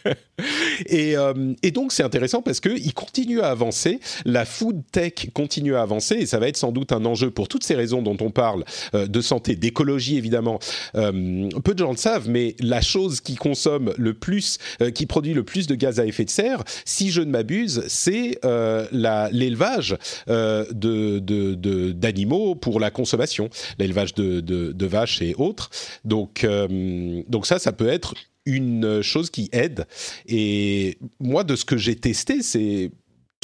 et, euh, et, donc, c'est intéressant parce qu'il continue à avancer, la food tech continue à avancer, et ça va être sans doute un enjeu pour toutes ces raisons dont on parle, euh, de santé, d'écologie évidemment. Euh, peu de gens le savent, mais la chose qui consomme le plus, qui produit le plus de gaz à effet de serre, si je ne m'abuse, c'est l'élevage d'animaux pour la consommation, l'élevage de, vaches et autres. Donc, donc ça, ça peut être une chose qui aide. Et moi, de ce que j'ai testé, c'est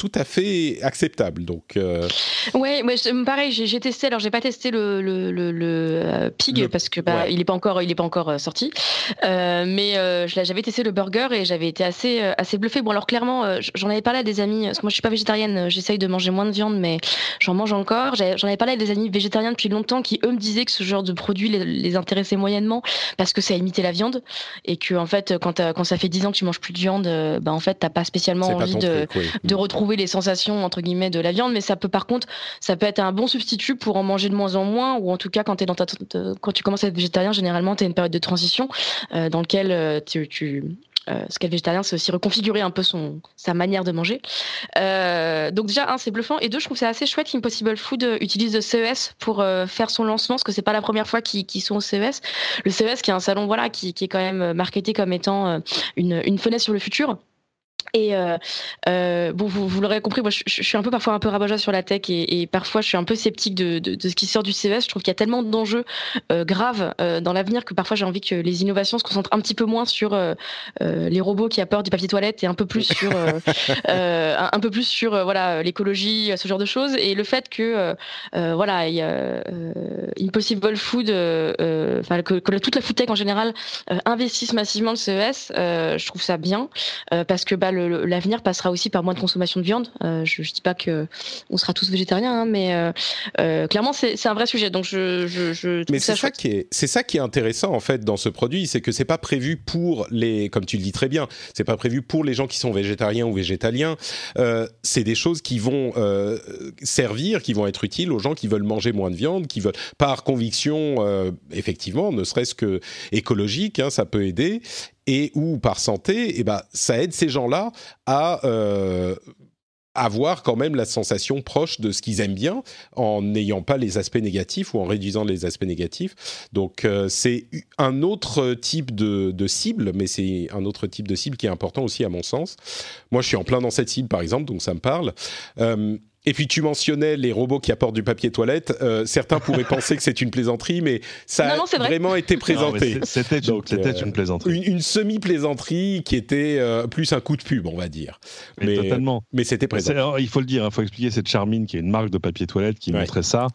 tout à fait acceptable. Donc, euh... ouais, pareil, j'ai testé. Alors, j'ai pas testé le, le, le, euh, pig parce que bah, il est pas encore, il est pas encore euh, sorti. Euh, mais j'avais testé le burger et j'avais été assez, assez bluffé. Bon, alors clairement, j'en avais parlé à des amis. Parce que moi, je suis pas végétarienne. J'essaye de manger moins de viande, mais j'en mange encore. J'en avais parlé à des amis végétariens depuis longtemps qui eux me disaient que ce genre de produit les, intéressait moyennement parce que ça imitait la viande et que en fait, quand, quand ça fait 10 ans que tu manges plus de viande, bah en fait, t'as pas spécialement envie de, de retrouver les sensations entre guillemets de la viande, mais ça peut par contre, ça peut être un bon substitut pour en manger de moins en moins, ou en tout cas quand quand tu commences à être végétarien, généralement tu as une période de transition euh, dans laquelle euh, tu, euh, ce qu'est végétarien, c'est aussi reconfigurer un peu son, sa manière de manger. donc déjà, un, c'est bluffant, et deux, je trouve c'est assez chouette qu'Impossible Food utilise le CES pour faire son lancement, parce que c'est pas la première fois qu'ils sont au CES. Le CES, qui est un salon voilà, qui, qui est quand même marketé comme étant une, une fenêtre sur le futur. Et euh, euh, bon, vous, vous l'aurez compris, moi, je, je, suis un peu parfois un peu rabat sur la tech et, et, parfois je suis un peu sceptique de, de, de ce qui sort du CES. Je trouve qu'il y a tellement d'enjeux euh, graves euh, dans l'avenir que parfois j'ai envie que les innovations se concentrent un petit peu moins sur euh, les robots qui apportent du papier toilette et un peu plus sur un, un, peu plus sur voilà l'écologie, ce genre de choses. Et le fait que voilà, il y a Impossible Food, enfin que, que, toute la food tech en général investisse massivement le CES, je trouve ça bien parce que bah, l'avenir passera aussi par moins de consommation de viande. je, ne dis pas que on sera tous végétariens, hein, mais clairement c'est un vrai sujet. Donc je, je, mais c'est ça, qui est c'est ça qui est intéressant en fait dans ce produit, c'est que c'est pas prévu pour les, comme tu le dis très bien, c'est pas prévu pour les gens qui sont végétariens ou végétaliens. c'est des choses qui vont servir, qui vont être utiles aux gens qui veulent manger moins de viande, qui veulent par conviction effectivement, ne serait-ce que écologique, hein, ça peut aider, et ou par santé, et eh ben, ça aide ces gens-là à euh, avoir quand même la sensation proche de ce qu'ils aiment bien en n'ayant pas les aspects négatifs ou en réduisant les aspects négatifs. Donc euh, c'est un autre type de, cible, mais c'est un autre type de cible qui est important aussi à mon sens. Moi je suis en plein dans cette cible par exemple, donc ça me parle. Euh, et puis tu mentionnais les robots qui apportent du papier toilette. Euh, certains pourraient penser que c'est une plaisanterie, mais ça a vraiment été présenté. C'était une, euh, une, plaisanterie. Une, semi-plaisanterie qui était euh, plus un coup de pub, on va dire. Mais, totalement. Mais c'était présent. il faut le dire, il faut expliquer cette Charmine qui est une marque de papier toilette qui montrait ça.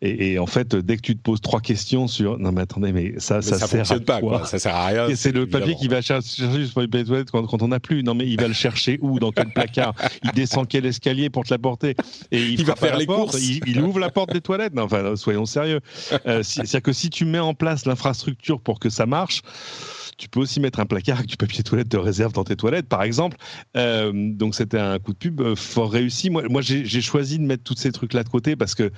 Et, en fait, dès que tu te poses trois questions sur non mais attendez, mais ça, ça, ça sert fonctionne pas, quoi? Ça sert à rien. Et c'est le papier qui va chercher le papier toilette quand, quand on n'a plus. Non mais il va le chercher où? Dans quel placard? Il descend quel escalier pour te l'apporter Et il, va faire les courses. Il, ouvre la porte des toilettes. enfin, soyons sérieux. Euh, c'est-à-dire que si tu mets en place l'infrastructure pour que ça marche, tu peux aussi mettre un placard avec du papier toilette de réserve dans tes toilettes, par exemple. Euh, donc c'était un coup de pub euh, fort réussi. Moi, moi j'ai choisi de mettre tous ces trucs-là de côté parce que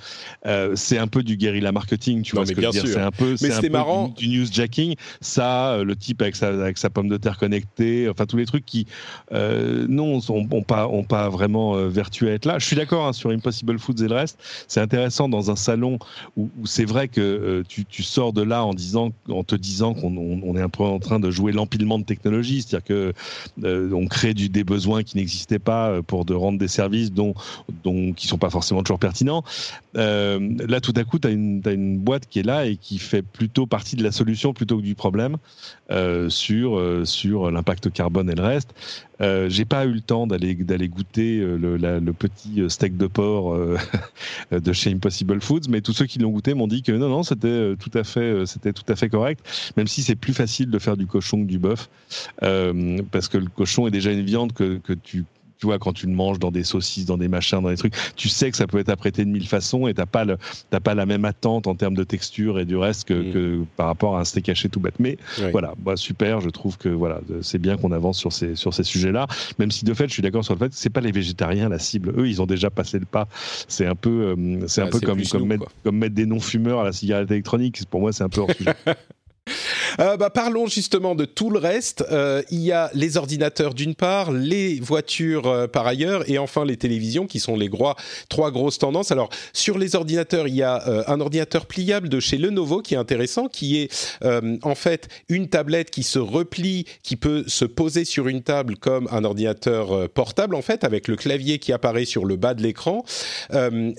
euh, c'est un peu du guerrila marketing, tu vois ce que je veux dire. C'est un peu, c'est un peu marrant. Du, du, newsjacking. Ça, le type avec sa, avec sa pomme de terre connectée, enfin tous les trucs qui, non, ont, pas, ont pas vraiment vertu à être là. Je suis d'accord hein, sur Impossible Foods et le reste. C'est intéressant dans un salon où, c'est vrai que tu, tu, sors de là en disant, en te disant qu'on on, est un peu en train de jouer l'empilement de technologies, c'est-à-dire que euh, on crée des besoins qui n'existaient pas euh, pour de rendre des services dont, dont qui sont pas forcément toujours pertinents. Euh, là, tout à coup, tu as, une boîte qui est là et qui fait plutôt partie de la solution plutôt que du problème sur sur l'impact carbone et le reste. Euh, j'ai pas eu le temps d'aller goûter le, le, petit steak de porc de chez Impossible Foods, mais tous ceux qui l'ont goûté m'ont dit que non non c'était tout à fait tout à fait correct, même si c'est plus facile de faire du cochon que du bœuf, euh, parce que le cochon est déjà une viande que, que tu tu vois, quand tu le manges dans des saucisses, dans des machins, dans des trucs, tu sais que ça peut être apprêté de mille façons et t'as pas le, t'as pas la même attente en termes de texture et du reste que, mm. que par rapport à un steak haché tout bête. Mais voilà, bah, super, je trouve que voilà, c'est bien qu'on avance sur ces, sur ces sujets-là, même si de fait, je suis d'accord sur le fait que c'est pas les végétariens la cible. Eux, ils ont déjà passé le pas. C'est un peu, euh, c'est un peu comme, comme, mettre, comme mettre des non-fumeurs à la cigarette électronique. Pour moi, c'est un peu hors sujet. Euh, bah, parlons justement de tout le reste. Euh, il y a les ordinateurs d'une part, les voitures euh, par ailleurs, et enfin les télévisions qui sont les trois grosses tendances. Alors sur les ordinateurs, il y a euh, un ordinateur pliable de chez Lenovo qui est intéressant, qui est en fait une tablette qui se replie, qui peut se poser sur une table comme un ordinateur portable en fait, avec le clavier qui apparaît sur le bas de l'écran.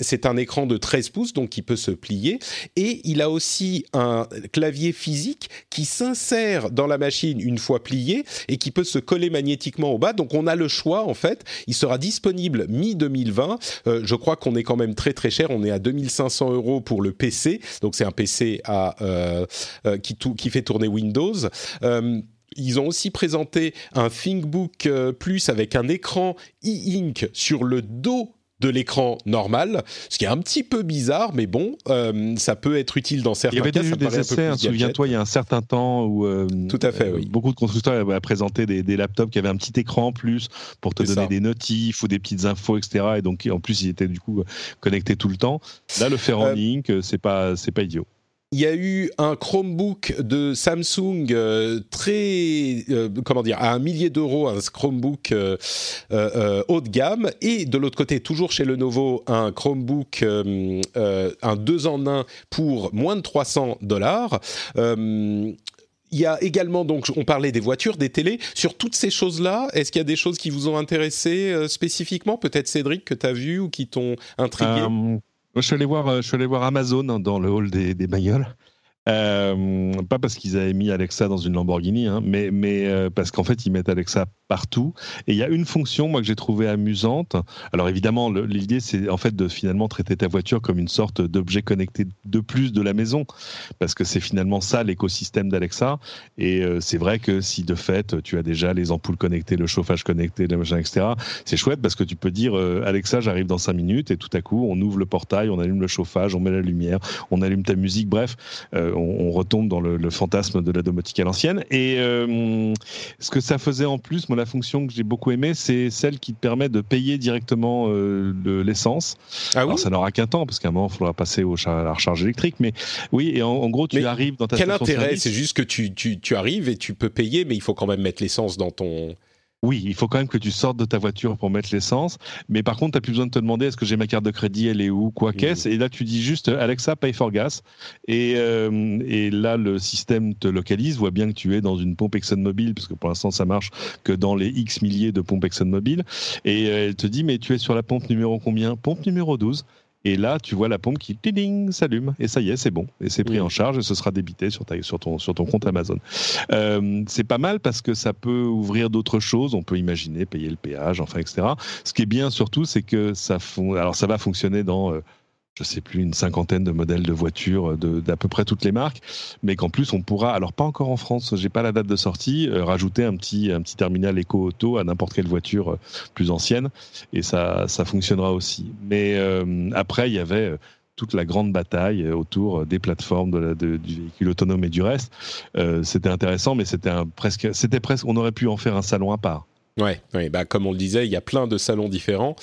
C'est un écran de 13 pouces, donc qui peut se plier, et il a aussi un clavier physique qui s'insère dans la machine une fois plié et qui peut se coller magnétiquement au bas. Donc on a le choix en fait. Il sera disponible mi-2020. Euh, je crois qu'on est quand même très très cher. On est à 2500 euros pour le PC. Donc c'est un PC euh, euh, qui, qui, fait tourner Windows. ils ont aussi présenté un ThinkBook Plus avec un écran e-ink sur le dos de l'écran normal, ce qui est un petit peu bizarre, mais bon, euh, ça peut être utile dans certains cas. Il y avait des, essais, hein, souviens-toi, il y a un certain temps où euh, Tout à fait, euh, beaucoup de constructeurs avaient présenté des, laptops qui avaient un petit écran en plus pour te donner des notifs ou des petites infos, etc. Et donc, en plus, ils étaient du coup connectés tout le temps. Là, le faire en ligne, c'est pas, pas idiot. Il y a eu un Chromebook de Samsung euh, très, euh, comment dire, à un millier d'euros, un Chromebook euh, haut de gamme. Et de l'autre côté, toujours chez Lenovo, un Chromebook, un 2 en 1 pour moins de 300 dollars. il y a également, donc, on parlait des voitures, des télés. Sur toutes ces choses-là, est-ce qu'il y a des choses qui vous ont intéressé spécifiquement? Peut-être Cédric, que tu as vu ou qui t'ont intrigué? Je suis allé voir, euh, je suis allé voir Amazon dans le hall des, des bagnoles. Euh, pas parce qu'ils avaient mis Alexa dans une Lamborghini, hein, mais, mais euh, parce qu'en fait, ils mettent Alexa partout. Et il y a une fonction, moi, que j'ai trouvée amusante. Alors évidemment, l'idée, c'est en fait de finalement traiter ta voiture comme une sorte d'objet connecté de plus de la maison, parce que c'est finalement ça l'écosystème d'Alexa. Et euh, c'est vrai que si de fait, tu as déjà les ampoules connectées, le chauffage connecté, le machin, etc., c'est chouette parce que tu peux dire Alexa, j'arrive dans 5 minutes, et tout à coup, on ouvre le portail, on allume le chauffage, on met la lumière, on allume ta musique, bref on, retombe dans le, fantasme de la domotique à l'ancienne. Et euh, ce que ça faisait en plus, moi, la fonction que j'ai beaucoup aimée, c'est celle qui te permet de payer directement euh, l'essence. Ah Alors, ça n'aura qu'un temps, parce qu'à un moment, il faudra passer au à la recharge électrique. Mais oui, et en, gros, tu arrives dans ta Quel intérêt? C'est juste que tu, tu arrives et tu peux payer, mais il faut quand même mettre l'essence dans ton oui, il faut quand même que tu sortes de ta voiture pour mettre l'essence. Mais par contre, tu n'as plus besoin de te demander est-ce que j'ai ma carte de crédit, elle est où, quoi qu'est-ce? Et là, tu dis juste Alexa, pay for gas. Et, euh, et, là, le système te localise, voit bien que tu es dans une pompe ExxonMobil, parce que pour l'instant, ça marche que dans les X milliers de pompes ExxonMobil. Et euh, elle te dit mais tu es sur la pompe numéro combien? Pompe numéro 12. Et là, tu vois la pompe qui s'allume et ça y est, c'est bon et c'est pris en charge et ce sera débité sur, ta, sur, ton, sur ton compte Amazon. Euh, c'est pas mal parce que ça peut ouvrir d'autres choses. On peut imaginer payer le péage, enfin, etc. Ce qui est bien surtout, c'est que ça, alors ça va fonctionner dans euh, je sais plus, une cinquantaine de modèles de voitures d'à peu près toutes les marques, mais qu'en plus on pourra, alors pas encore en France, j'ai pas la date de sortie, euh, rajouter un petit, un petit terminal éco-auto à n'importe quelle voiture euh, plus ancienne, et ça, ça fonctionnera aussi. Mais euh, après, il y avait toute la grande bataille autour des plateformes de du véhicule autonome et du reste. c'était intéressant, mais c'était presque, presque, on aurait pu en faire un salon à part. Ouais, ouais bah comme on le disait, il y a plein de salons différents.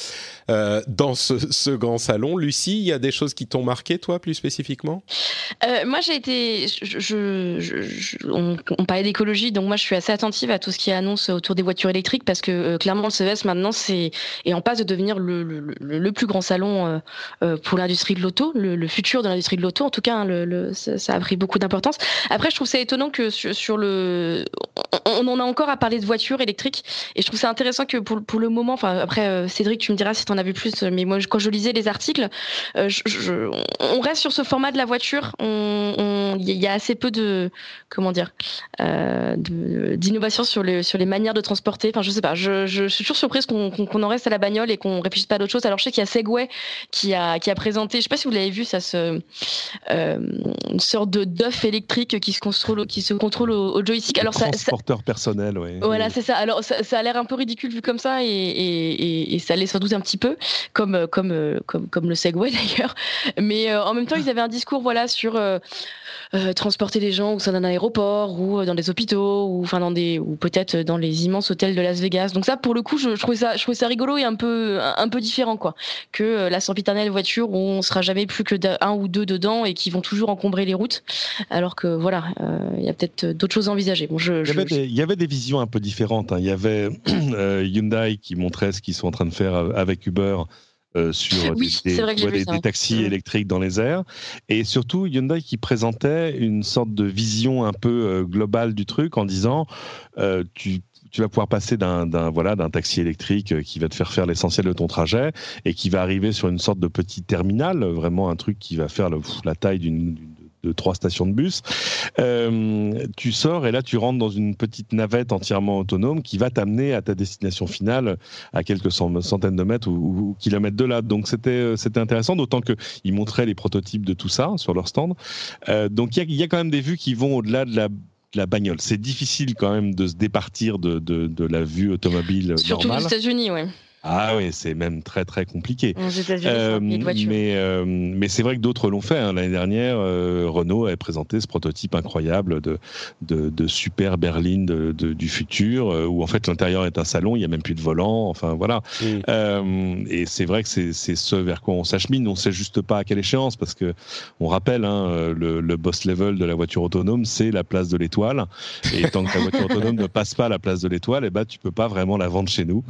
Euh, dans ce, grand salon, Lucie, il y a des choses qui t'ont marqué, toi, plus spécifiquement? Euh, Moi, j'ai été. On, parlait d'écologie, donc moi, je suis assez attentive à tout ce qui annonce autour des voitures électriques parce que euh, clairement, le CES maintenant, c'est est en passe de devenir le, plus grand salon pour l'industrie de l'auto, le, futur de l'industrie de l'auto. En tout cas, hein, ça, a pris beaucoup d'importance. Après, je trouve ça étonnant que sur, le. On, en a encore à parler de voitures électriques et je trouve ça intéressant que pour, pour le moment, enfin après euh, Cédric, tu me diras si tu en as vu plus, mais moi quand je lisais les articles, euh, je, on reste sur ce format de la voiture. Il y a assez peu de comment dire euh, d'innovation sur les sur les manières de transporter. Enfin je sais pas, je, je suis toujours surprise qu'on qu'on en reste à la bagnole et qu'on réfléchisse pas à d'autres choses. Alors je sais qu'il y a Segway qui a qui a présenté, je sais pas si vous l'avez vu, ça se euh, une sorte de d'œuf électrique qui se contrôle qui se contrôle au, joystick. Alors transporteur personnel, oui. Voilà, c'est ça. Alors ça, ça a l'air un peu ridicule vu comme ça et, ça laisse sans doute un petit peu, comme, comme, comme, comme le Segway d'ailleurs. Mais euh, en même temps, ils avaient un discours voilà, sur euh, euh, transporter les gens au sein d'un aéroport ou dans des hôpitaux ou, enfin, dans des, ou peut-être dans les immenses hôtels de Las Vegas. Donc ça, pour le coup, je, trouvais, ça, je trouvais ça rigolo et un peu, un, peu différent quoi, que la sempiternelle voiture où on sera jamais plus que un ou deux dedans et qui vont toujours encombrer les routes. Alors que voilà, il y a peut-être d'autres choses à envisager. Bon, je, il, y avait des, il, y avait des, visions un peu différentes. Hein. Il y avait Euh, Hyundai qui montrait ce qu'ils sont en train de faire avec Uber. Euh, sur des, taxis mm. électriques dans les airs. Et surtout, Hyundai qui présentait une sorte de vision un peu euh, globale du truc en disant tu, vas pouvoir passer d'un voilà, taxi électrique qui va te faire faire l'essentiel de ton trajet et qui va arriver sur une sorte de petit terminal, vraiment un truc qui va faire la taille d'une de trois stations de bus. Euh, tu sors et là, tu rentres dans une petite navette entièrement autonome qui va t'amener à ta destination finale à quelques centaines de mètres ou, kilomètres de là. Donc, c'était, euh, c'était intéressant, d'autant qu'ils montraient les prototypes de tout ça sur leur stand. Euh, donc, il y, a, quand même des vues qui vont au-delà de la la bagnole. C'est difficile quand même de se départir de, de, la vue automobile Surtout normale. Surtout aux États-Unis, oui. Ah oui, c'est même très très compliqué. Euh, mais euh, mais c'est vrai que d'autres l'ont fait. Hein. L'année dernière, euh, Renault avait présenté ce prototype incroyable de de, de super berline de, du futur, où en fait l'intérieur est un salon, il y a même plus de volant. Enfin voilà. et c'est vrai que c'est c'est ce vers quoi on s'achemine. On sait juste pas à quelle échéance, parce que on rappelle hein, le, le boss level de la voiture autonome, c'est la place de l'étoile. Et tant que la voiture autonome ne passe pas la place de l'étoile, et eh ben tu peux pas vraiment la vendre chez nous.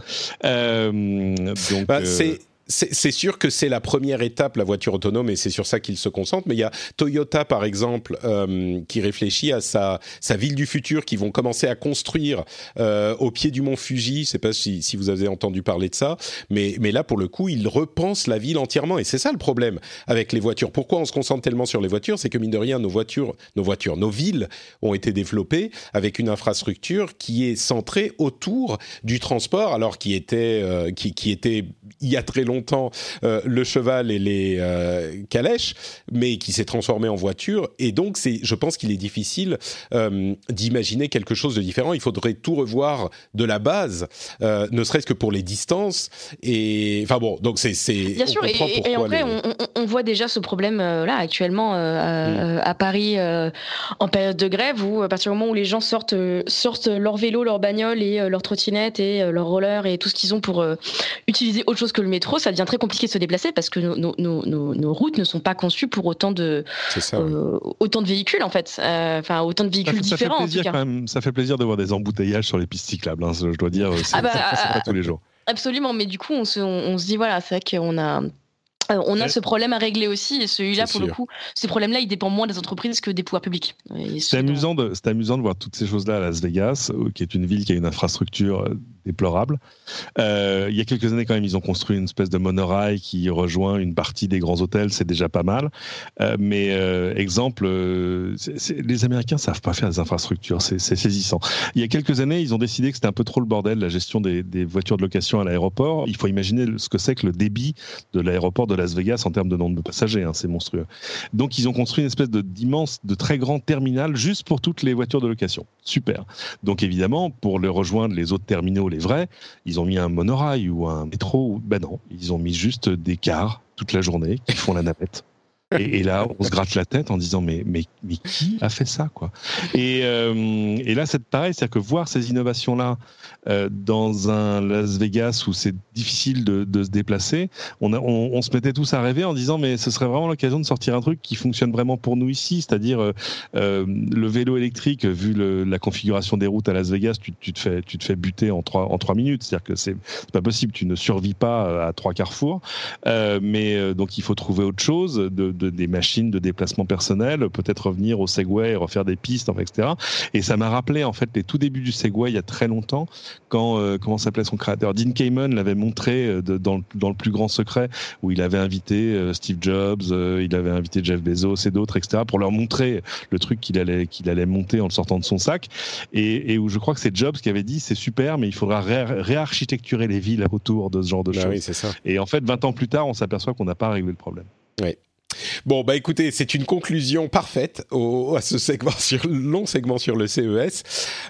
Donc, bah, euh, c'est sûr que c'est la première étape, la voiture autonome, et c'est sur ça qu'il se concentre. Mais il y a Toyota, par exemple, euh, qui réfléchit à sa, sa ville du futur, qui vont commencer à construire euh, au pied du mont Fuji. Je ne sais pas si, vous avez entendu parler de ça, mais, mais là, pour le coup, ils repensent la ville entièrement. Et c'est ça le problème avec les voitures. Pourquoi on se concentre tellement sur les voitures? C'est que, mine de rien, nos voitures, nos voitures, nos villes ont été développées avec une infrastructure qui est centrée autour du transport, alors qui était, euh, qui était il y a très longtemps euh, le cheval et les euh, calèches, mais qui s'est transformé en voiture. Et donc, c'est, je pense qu'il est difficile euh, d'imaginer quelque chose de différent. Il faudrait tout revoir de la base, ne serait-ce que pour les distances. Et enfin bon, donc c'est. Bien sûr, et, et, en vrai, on, voit déjà ce problème là actuellement mm. à Paris en période de grève où à partir du moment où les gens sortent, sortent leur vélo, leur bagnole et leur trottinette et leur roller et tout ce qu'ils ont pour utiliser autre chose que le métro, ça devient très compliqué de se déplacer parce que nos, routes ne sont pas conçues pour autant de, euh, autant de véhicules, en fait. Euh, enfin, autant de véhicules différents. Ça fait, plaisir, Quand même, ça fait plaisir de voir des embouteillages sur les pistes cyclables, hein, je dois dire. C'est ah bah, pas ah, tous les jours. Absolument, mais du coup, on se, on se dit, voilà, c'est vrai qu'on a euh, on a ce problème à régler aussi, et celui-là, pour le coup, ces problèmes-là, ils dépendent moins des entreprises que des pouvoirs publics. C'est amusant, de, amusant de voir toutes ces choses-là à Las Vegas, euh, qui est une ville qui a une infrastructure euh, déplorable. il y a quelques années, quand même, ils ont construit une espèce de monorail qui rejoint une partie des grands hôtels, c'est déjà pas mal. mais exemple, les Américains savent pas faire des infrastructures, c'est saisissant. Il y a quelques années, ils ont décidé que c'était un peu trop le bordel, la gestion des, voitures de location à l'aéroport. Il faut imaginer ce que c'est que le débit de l'aéroport de Las Vegas en termes de nombre de passagers, hein, c'est monstrueux. Donc ils ont construit une espèce d'immense, de, très grand terminal juste pour toutes les voitures de location. Super. Donc évidemment, pour le rejoindre les autres terminaux, les vrais, ils ont mis un monorail ou un métro. Ben non, ils ont mis juste des cars toute la journée qui font la navette. Et, là, on se gratte la tête en disant mais mais mais qui a fait ça quoi? Et, euh, et là, c'est pareil, c'est-à-dire que voir ces innovations là euh, dans un Las Vegas où c'est difficile de, de, se déplacer, on, a, on, on, se mettait tous à rêver en disant mais ce serait vraiment l'occasion de sortir un truc qui fonctionne vraiment pour nous ici, c'est-à-dire euh, euh le vélo électrique. Vu le, la configuration des routes à Las Vegas, tu, tu, te fais tu te fais buter en trois en trois minutes, c'est-à-dire que c'est pas possible, tu ne survis pas à trois carrefours. mais donc il faut trouver autre chose de des machines de déplacement personnel, peut-être revenir au Segway refaire des pistes, etc. Et ça m'a rappelé en fait les tout débuts du Segway il y a très longtemps, quand euh, comment s'appelait son créateur, Dean Kamen l'avait montré euh, dans, le plus grand secret, où il avait invité euh, Steve Jobs, il avait invité Jeff Bezos et d'autres, etc. pour leur montrer le truc qu'il allait qu'il allait monter en le sortant de son sac, et, où je crois que c'est Jobs qui avait dit c'est super, mais il faudra réarchitecturer les villes autour de ce genre de bah choses. ça. Et en fait, 20 ans plus tard, on s'aperçoit qu'on n'a pas réglé le problème. Oui. Bon, bah écoutez, c'est une conclusion parfaite au, à ce segment sur, long segment sur le CES.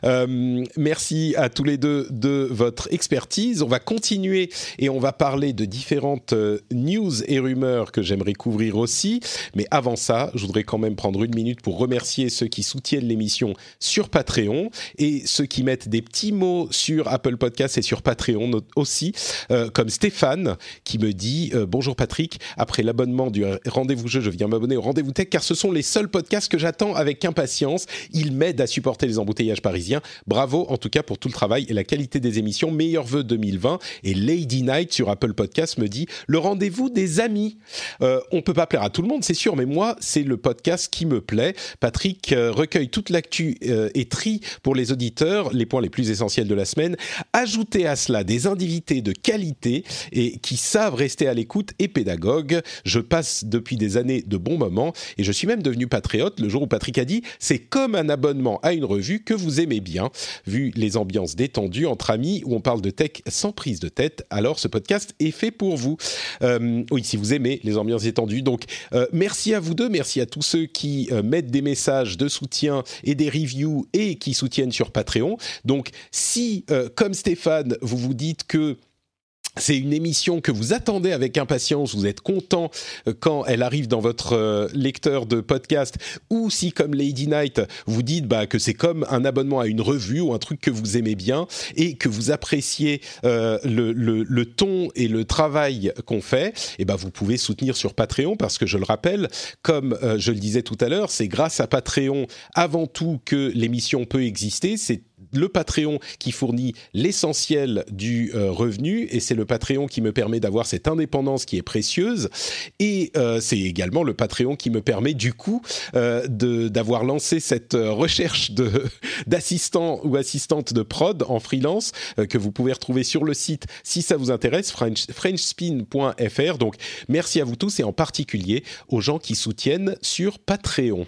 Euh, merci à tous les deux de votre expertise. On va continuer et on va parler de différentes euh, news et rumeurs que j'aimerais couvrir aussi. Mais avant ça, je voudrais quand même prendre une minute pour remercier ceux qui soutiennent l'émission sur Patreon et ceux qui mettent des petits mots sur Apple Podcasts et sur Patreon aussi, euh, comme Stéphane qui me dit euh, Bonjour Patrick, après l'abonnement du rendez-vous vous je viens m'abonner au Rendez-vous Tech car ce sont les seuls podcasts que j'attends avec impatience. Ils m'aident à supporter les embouteillages parisiens. Bravo en tout cas pour tout le travail et la qualité des émissions. Meilleurs vœux 2020. Et Lady Night sur Apple Podcast me dit le rendez-vous des amis. Euh, on peut pas plaire à tout le monde, c'est sûr, mais moi, c'est le podcast qui me plaît. Patrick euh, recueille toute l'actu euh, et trie pour les auditeurs les points les plus essentiels de la semaine. Ajoutez à cela des invités de qualité et qui savent rester à l'écoute et pédagogues. Je passe depuis des années de bons moments et je suis même devenu patriote le jour où Patrick a dit c'est comme un abonnement à une revue que vous aimez bien. Vu les ambiances détendues entre amis où on parle de tech sans prise de tête, alors ce podcast est fait pour vous. Euh, oui, si vous aimez les ambiances détendues. Donc euh, merci à vous deux, merci à tous ceux qui euh, mettent des messages de soutien et des reviews et qui soutiennent sur Patreon. Donc si, comme Stéphane, vous vous dites que c'est une émission que vous attendez avec impatience, vous êtes content euh, quand elle arrive dans votre euh, lecteur de podcast, ou si comme Lady Night, vous dites bah, que c'est comme un abonnement à une revue ou un truc que vous aimez bien et que vous appréciez euh, le, le, le, ton et le travail qu'on fait, et eh ben vous pouvez soutenir sur Patreon parce que je le rappelle, comme je le disais tout à l'heure, c'est grâce à Patreon avant tout que l'émission peut exister. C'est le Patreon qui fournit l'essentiel du revenu et c'est le Patreon qui me permet d'avoir cette indépendance qui est précieuse et c'est également le Patreon qui me permet du coup d'avoir lancé cette recherche d'assistants ou assistantes de prod en freelance que vous pouvez retrouver sur le site si ça vous intéresse, frenchspin.fr. Donc merci à vous tous et en particulier aux gens qui soutiennent sur Patreon.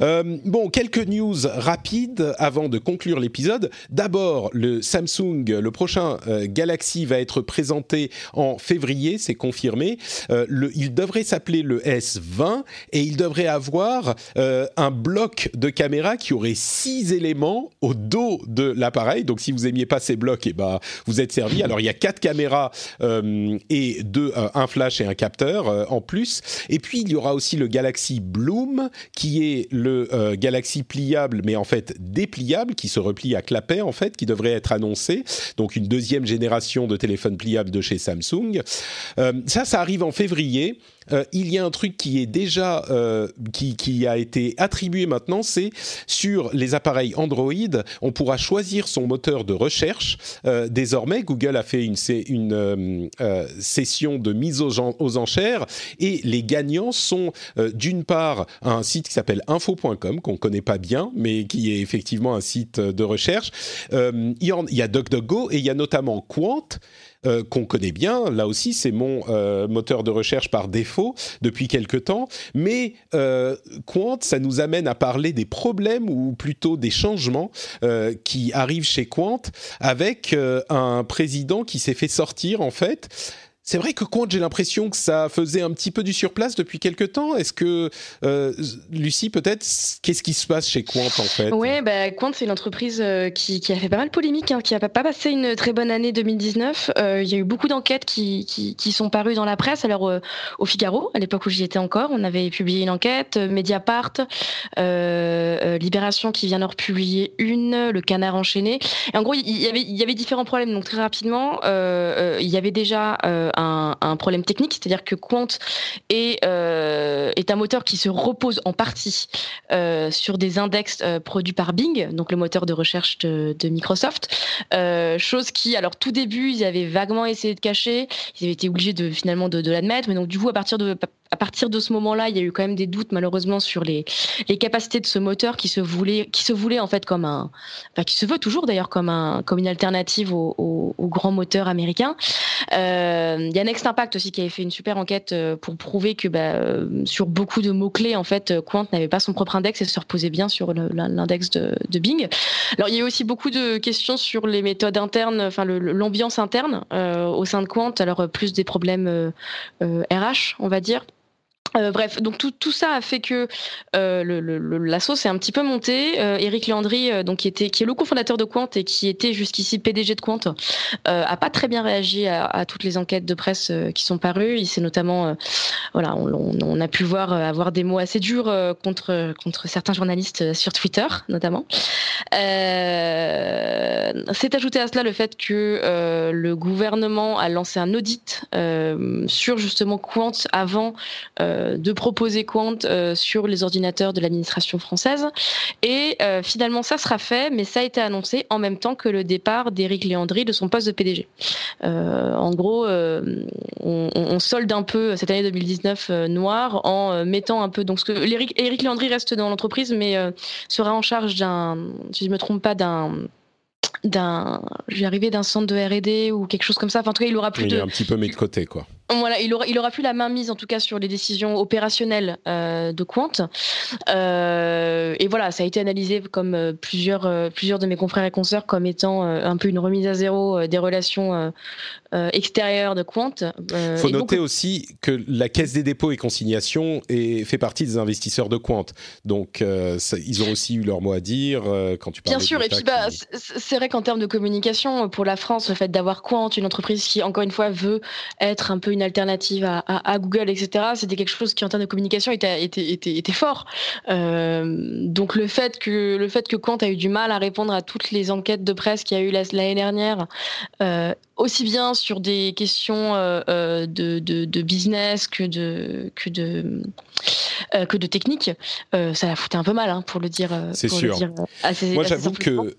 Euh, bon, quelques news rapides avant de conclure l'épisode. D'abord, le Samsung, le prochain euh, Galaxy va être présenté en février, c'est confirmé. Euh, le, il devrait s'appeler le S20 et il devrait avoir un bloc de caméra qui aurait six éléments au dos de l'appareil. Donc, si vous aimiez pas ces blocs, et eh ben, vous êtes servi. Alors, il y a quatre caméras et deux, un flash et un capteur en plus. Et puis, il y aura aussi le Galaxy Bloom qui est le euh, Galaxy pliable, mais en fait dépliable, qui se replie à clapet en fait, qui devrait être annoncé. Donc une deuxième génération de téléphone pliable de chez Samsung. Euh, ça, ça arrive en février. Euh, il y a un truc qui est déjà euh, qui, qui, a été attribué maintenant, c'est sur les appareils Android, on pourra choisir son moteur de recherche. Euh, désormais, Google a fait une, une session de mise aux, enchères et les gagnants sont d'une part un site qui s'appelle info.com qu'on connaît pas bien, mais qui est effectivement un site de recherche. il y, y a DuckDuckGo et il y a notamment Quant. Euh, qu'on connaît bien. Là aussi, c'est mon euh, moteur de recherche par défaut depuis quelque temps. Mais euh, Quant, ça nous amène à parler des problèmes ou plutôt des changements qui arrivent chez Quant avec un président qui s'est fait sortir en fait c'est vrai que Quant, j'ai l'impression que ça faisait un petit peu du surplace depuis quelques temps. Est-ce que, euh, Lucie, peut-être, qu'est-ce qui se passe chez Quant en fait? Oui, bah, c'est une entreprise euh, qui, a fait pas mal polémique, hein, qui n'a pas passé une très bonne année 2019. Euh, il y a eu beaucoup d'enquêtes qui, qui, sont parues dans la presse. Alors, au Figaro, à l'époque où j'y étais encore, on avait publié une enquête, Mediapart, Libération qui vient de republier une, Le Canard enchaîné. Et en gros, il y avait différents problèmes. Donc, très rapidement, il y avait déjà un, problème technique, c'est-à-dire que Quant est, euh, est un moteur qui se repose en partie euh, sur des index euh, produits par Bing, donc le moteur de recherche de, Microsoft. chose qui, alors tout début, ils avaient vaguement essayé de cacher, ils avaient été obligés de finalement de l'admettre, mais donc du coup à partir de à partir de ce moment-là, il y a eu quand même des doutes malheureusement sur les, capacités de ce moteur qui se voulait, qui se voulait en fait comme un, enfin, qui se veut toujours d'ailleurs comme un, comme une alternative au, au, au grand moteur américain. Euh, il y a Next Impact aussi qui avait fait une super enquête euh, pour prouver que bah, euh, sur beaucoup de mots clés en fait, Quant n'avait pas son propre index et se reposait bien sur l'index de, Bing. Alors il y a eu aussi beaucoup de questions sur les méthodes internes, enfin l'ambiance interne euh, au sein de Quant. Alors plus des problèmes RH, on va dire. Euh, bref, donc tout, ça a fait que euh, le, un petit peu montée. Euh, Eric Leandri, euh, donc qui était, est le cofondateur de Quant et qui était jusqu'ici PDG de Quant, euh, a pas très bien réagi à, toutes les enquêtes de presse qui sont parues. Il s'est notamment, voilà, on, a pu voir avoir des mots assez durs contre contre certains journalistes sur Twitter, notamment. C'est ajouté à cela le fait que le gouvernement a lancé un audit sur justement Quant avant. Euh, de proposer Quant sur les ordinateurs de l'administration française. Et finalement, ça sera fait, mais ça a été annoncé en même temps que le départ d'Éric Léandry de son poste de PDG. en gros, on, on, solde un peu cette année 2019 noire en mettant un peu donc ce que Éric Léandry reste dans l'entreprise, mais sera en charge d'un, si je me trompe pas, d'un d'un, je vais arriver d'un centre de R&D ou quelque chose comme ça. Enfin, en tout cas, il aura plus de. un petit peu mis de côté, quoi. Voilà, il aura, il aura plus la main mise en tout cas sur les décisions opérationnelles euh, de Quant. Euh, et voilà, ça a été analysé comme euh, plusieurs, plusieurs de mes confrères et consoeurs comme étant un peu une remise à zéro des relations extérieures de Quant. Il faut noter aussi que la Caisse des dépôts et consignations est, fait partie des investisseurs de Quant. Donc, ils ont aussi eu leur mot à dire quand tu parles Bien sûr, et puis bah, c'est vrai qu'en termes de communication, pour la France, le fait d'avoir Quant, une entreprise qui, encore une fois, veut être un peu une alternative à, Google, etc., c'était quelque chose qui, en termes de communication, était, était, était, fort. Euh, donc le fait, que, le fait que Quant a eu du mal à répondre à toutes les enquêtes de presse qu'il y a eu l'année dernière, euh, aussi bien sur des questions euh, de, de, business que de, que de, que de technique, ça la foutait un peu mal, hein, pour le dire. C'est sûr. Moi, j'avoue que...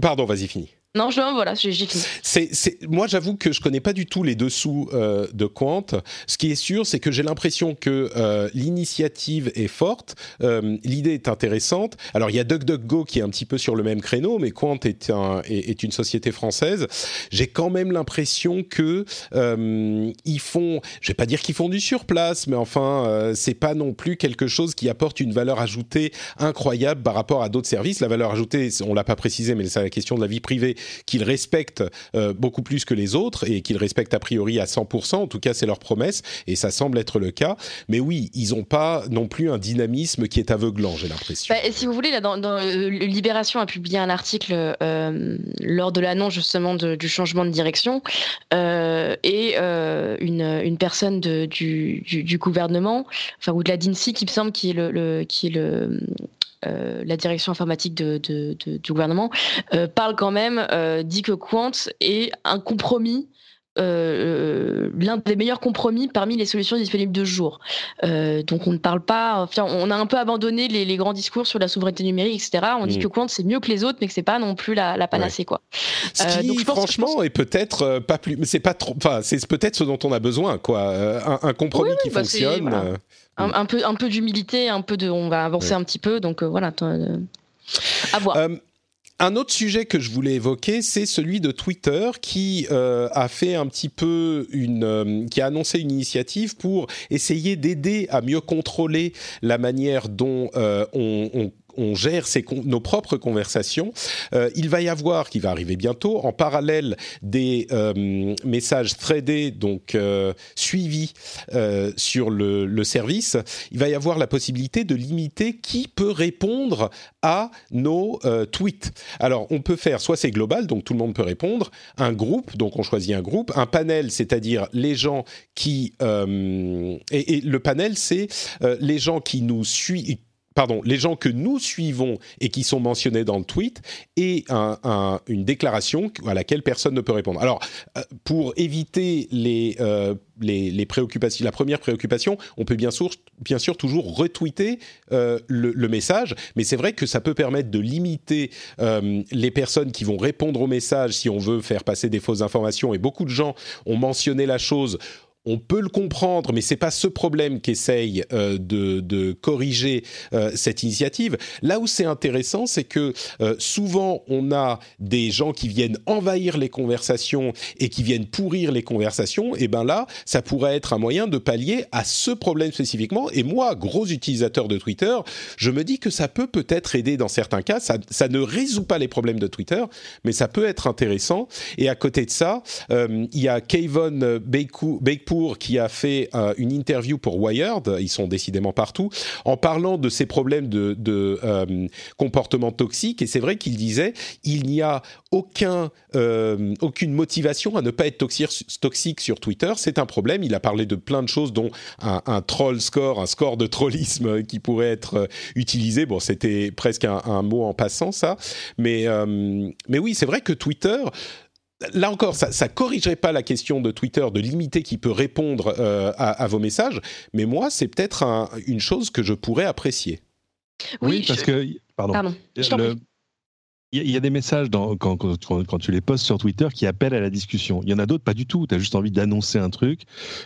Pardon, vas-y, fini. Non, je, voilà, j'ai fini. C'est, moi, j'avoue que je connais pas du tout les dessous euh, de Quant. Ce qui est sûr, c'est que j'ai l'impression que euh, l'initiative est forte, euh, l'idée est intéressante. Alors, il y a DuckDuckGo qui est un petit peu sur le même créneau, mais Quant est, un, est, une société française. J'ai quand même l'impression que ils font, je vais pas dire qu'ils font du surplace, mais enfin, c'est pas non plus quelque chose qui apporte une valeur ajoutée incroyable par rapport à d'autres services. La valeur ajoutée, on l'a pas précisé, mais c'est la question de la vie privée qu'ils respectent euh, beaucoup plus que les autres et qu'ils respectent a priori à 100%. En tout cas, c'est leur promesse et ça semble être le cas. Mais oui, ils n'ont pas non plus un dynamisme qui est aveuglant, j'ai l'impression. Bah, si vous voulez, euh, Libération a publié un article euh, lors de l'annonce justement du changement de direction et une, personne du, gouvernement, enfin ou de la DINSI qui me semble qui qui est le euh, la direction informatique de, du gouvernement, euh, parle quand même, euh, dit que Quant est un compromis l'un des meilleurs compromis parmi les solutions disponibles de jour. donc on ne parle pas, enfin, on a un peu abandonné les, grands discours sur la souveraineté numérique, etc. On dit mm. que Quant c'est mieux que les autres, mais que c'est pas non plus la, panacée, quoi. Ce qui, franchement, est peut-être pas plus, c'est pas trop, enfin, c'est peut-être ce dont on a besoin, quoi. Un, compromis qui bah, fonctionne. Un, peu, un peu d'humilité, un peu de, on va avancer un petit peu, donc euh, voilà, euh, à voir. Euh, un autre sujet que je voulais évoquer, c'est celui de Twitter qui a fait un petit peu une, qui a annoncé une initiative pour essayer d'aider à mieux contrôler la manière dont on, on on gère nos propres conversations. Euh, il va y avoir, qui va arriver bientôt, en parallèle des euh, messages threadés, donc euh, suivis sur le, service, il va y avoir la possibilité de limiter qui peut répondre à nos tweets. Alors, on peut faire, soit c'est global, donc tout le monde peut répondre, un groupe, donc on choisit un groupe, un panel, c'est-à-dire les gens qui... Et, et, le panel, c'est les gens qui nous suivent pardon, les gens que nous suivons et qui sont mentionnés dans le tweet et une déclaration à laquelle personne ne peut répondre. Alors, euh, pour éviter euh, les, les, préoccupations, la première préoccupation, on peut bien sûr, toujours retweeter euh, le, message, mais c'est vrai que ça peut permettre de limiter les personnes qui vont répondre au message si on veut faire passer des fausses informations. Et beaucoup de gens ont mentionné la chose on peut le comprendre, mais c'est pas ce problème qu'essaye euh, de, corriger euh, cette initiative. Là où c'est intéressant, c'est que euh, souvent on a des gens qui viennent envahir les conversations et qui viennent pourrir les conversations. Et ben là, ça pourrait être un moyen de pallier à ce problème spécifiquement. Et moi, gros utilisateur de Twitter, je me dis que ça peut peut-être aider dans certains cas. Ça, ne résout pas les problèmes de Twitter, mais ça peut être intéressant. Et à côté de ça, il y a Kayvon Qui a fait euh, une interview pour Wired, ils sont décidément partout, en parlant de ces problèmes de, euh, comportement toxique. Et c'est vrai qu'il disait, il n'y a aucun, euh, aucune motivation à ne pas être toxique, sur Twitter. C'est un problème. Il a parlé de plein de choses, dont un, troll score, un score de trollisme qui pourrait être utilisé. Bon, c'était presque un, un, mot en passant, ça. Mais, mais oui, c'est vrai que Twitter là encore, ça, ça corrigerait pas la question de Twitter de limiter qui peut répondre euh, à, vos messages, mais moi, c'est peut-être une chose que je pourrais apprécier. Oui, parce que pardon. Il y, a des messages dans, quand, quand, tu les postes sur Twitter qui appellent à la discussion. Il y en a d'autres pas du tout. Tu as juste envie d'annoncer un truc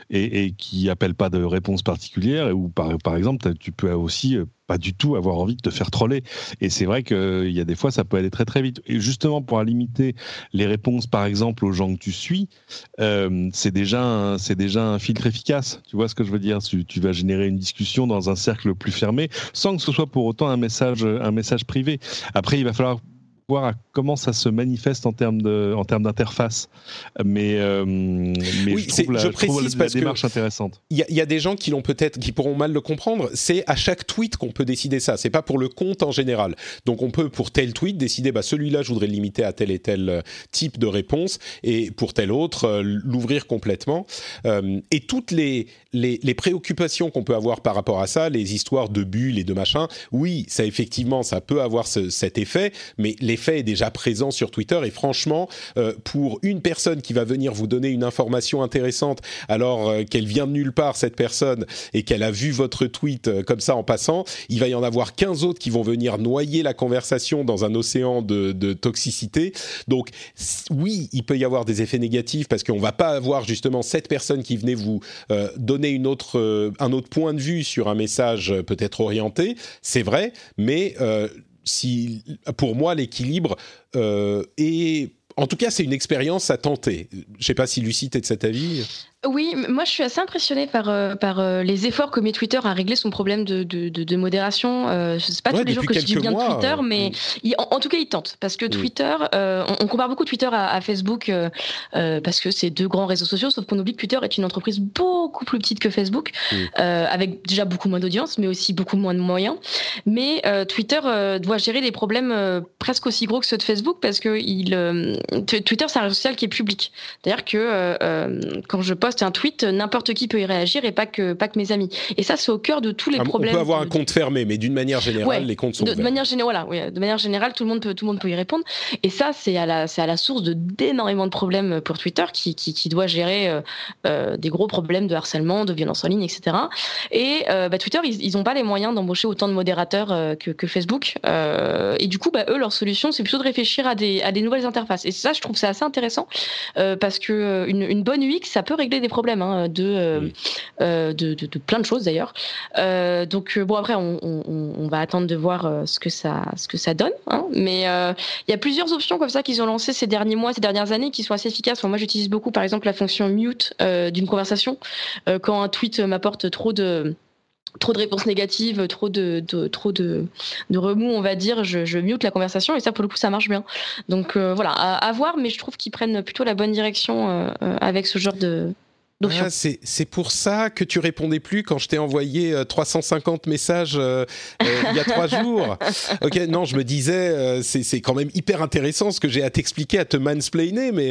et, et qui appellent pas de réponse particulière. Ou par, par exemple, tu peux aussi euh, pas du tout avoir envie de te faire troller. Et c'est vrai qu'il y a des fois, ça peut aller très très vite. Et justement, pour limiter les réponses, par exemple, aux gens que tu suis, euh, c'est déjà, déjà un filtre efficace. Tu vois ce que je veux dire? Tu, tu, vas générer une discussion dans un cercle plus fermé, sans que ce soit pour autant un message, un message privé. Après, il va falloir voir à comment ça se manifeste en termes de, en termes d'interface. Mais, euh, mais je trouve, la, je précise la, démarche intéressante. Il y, a des gens qui l'ont peut-être, qui pourront mal le comprendre. C'est à chaque tweet qu'on peut décider ça. C'est pas pour le compte en général. Donc on peut pour tel tweet décider, bah celui-là, je voudrais le limiter à tel et tel euh, type de réponse, et pour tel autre, euh, l'ouvrir complètement. et toutes les, les, les préoccupations qu'on peut avoir par rapport à ça, les histoires de bulles et de machin, oui, ça effectivement, ça peut avoir ce, cet effet, mais les l'effet est déjà présent sur Twitter et franchement, euh, pour une personne qui va venir vous donner une information intéressante alors euh, qu'elle vient de nulle part, cette personne, et qu'elle a vu votre tweet euh, comme ça en passant, il va y en avoir 15 autres qui vont venir noyer la conversation dans un océan de, de toxicité. Donc oui, il peut y avoir des effets négatifs parce qu'on va pas avoir justement cette personne qui venait vous donner une autre, un autre point de vue sur un message peut-être orienté, c'est vrai, mais si, pour moi, l'équilibre euh, est en tout cas, c'est une expérience à tenter. Je ne sais pas si Lucie est de cet avis. Oui, moi je suis assez impressionnée par, euh, par euh, les efforts que met Twitter à régler son problème de, de, de, modération. Euh, sais pas tous les jours que je dis bien Twitter, mais mm. en, tout cas il tente. Parce que mm. Twitter, euh, on, compare beaucoup Twitter à, Facebook parce que c'est deux grands réseaux sociaux, sauf qu'on oublie que Twitter est une entreprise beaucoup plus petite que Facebook, mm. avec déjà beaucoup moins d'audience, mais aussi beaucoup moins de moyens. Mais Twitter doit gérer des problèmes presque aussi gros que ceux de Facebook parce que il, Twitter c'est un réseau social qui est public. C'est-à-dire que quand je poste un tweet, n'importe qui peut y réagir et pas que, pas que mes amis. Et ça, c'est au cœur de tous les problèmes. On peut avoir un compte fermé, mais d'une manière générale, les comptes sont de, de manière générale, voilà, de manière générale, tout le monde peut, tout le monde peut y répondre. Et ça, c'est à la, c'est à la source de d'énormément de problèmes pour Twitter, qui, qui, qui doit gérer euh, euh des gros problèmes de harcèlement, de violence en ligne, etc. Et euh, bah, Twitter, ils n'ont pas les moyens d'embaucher autant de modérateurs euh, que, que, Facebook. Euh, et du coup, bah, eux, leur solution, c'est plutôt de réfléchir à des, à des nouvelles interfaces. Et ça, je trouve ça assez intéressant parce que une, une bonne UX, ça peut régler des problèmes hein, euh, euh, de, de, de, plein de choses d'ailleurs. Euh, donc bon après on, on, on, va attendre de voir ce que ça ce que ça donne. Hein, mais il y a plusieurs options comme ça qu'ils ont lancées ces derniers mois, ces dernières années qui sont assez efficaces. moi j'utilise beaucoup par exemple la fonction mute d'une conversation quand un tweet m'apporte trop de trop de réponses négatives, trop de, de trop de, de, remous, on va dire, je, je, mute la conversation et ça pour le coup ça marche bien. Donc voilà, à, à, voir, mais je trouve qu'ils prennent plutôt la bonne direction euh, avec ce genre de, ah, c'est pour ça que tu répondais plus quand je t'ai envoyé 350 euh, messages euh, euh, il y a trois jours. Ok, non, je me disais, c'est quand même hyper intéressant ce que j'ai à t'expliquer, à te mansplainer, mais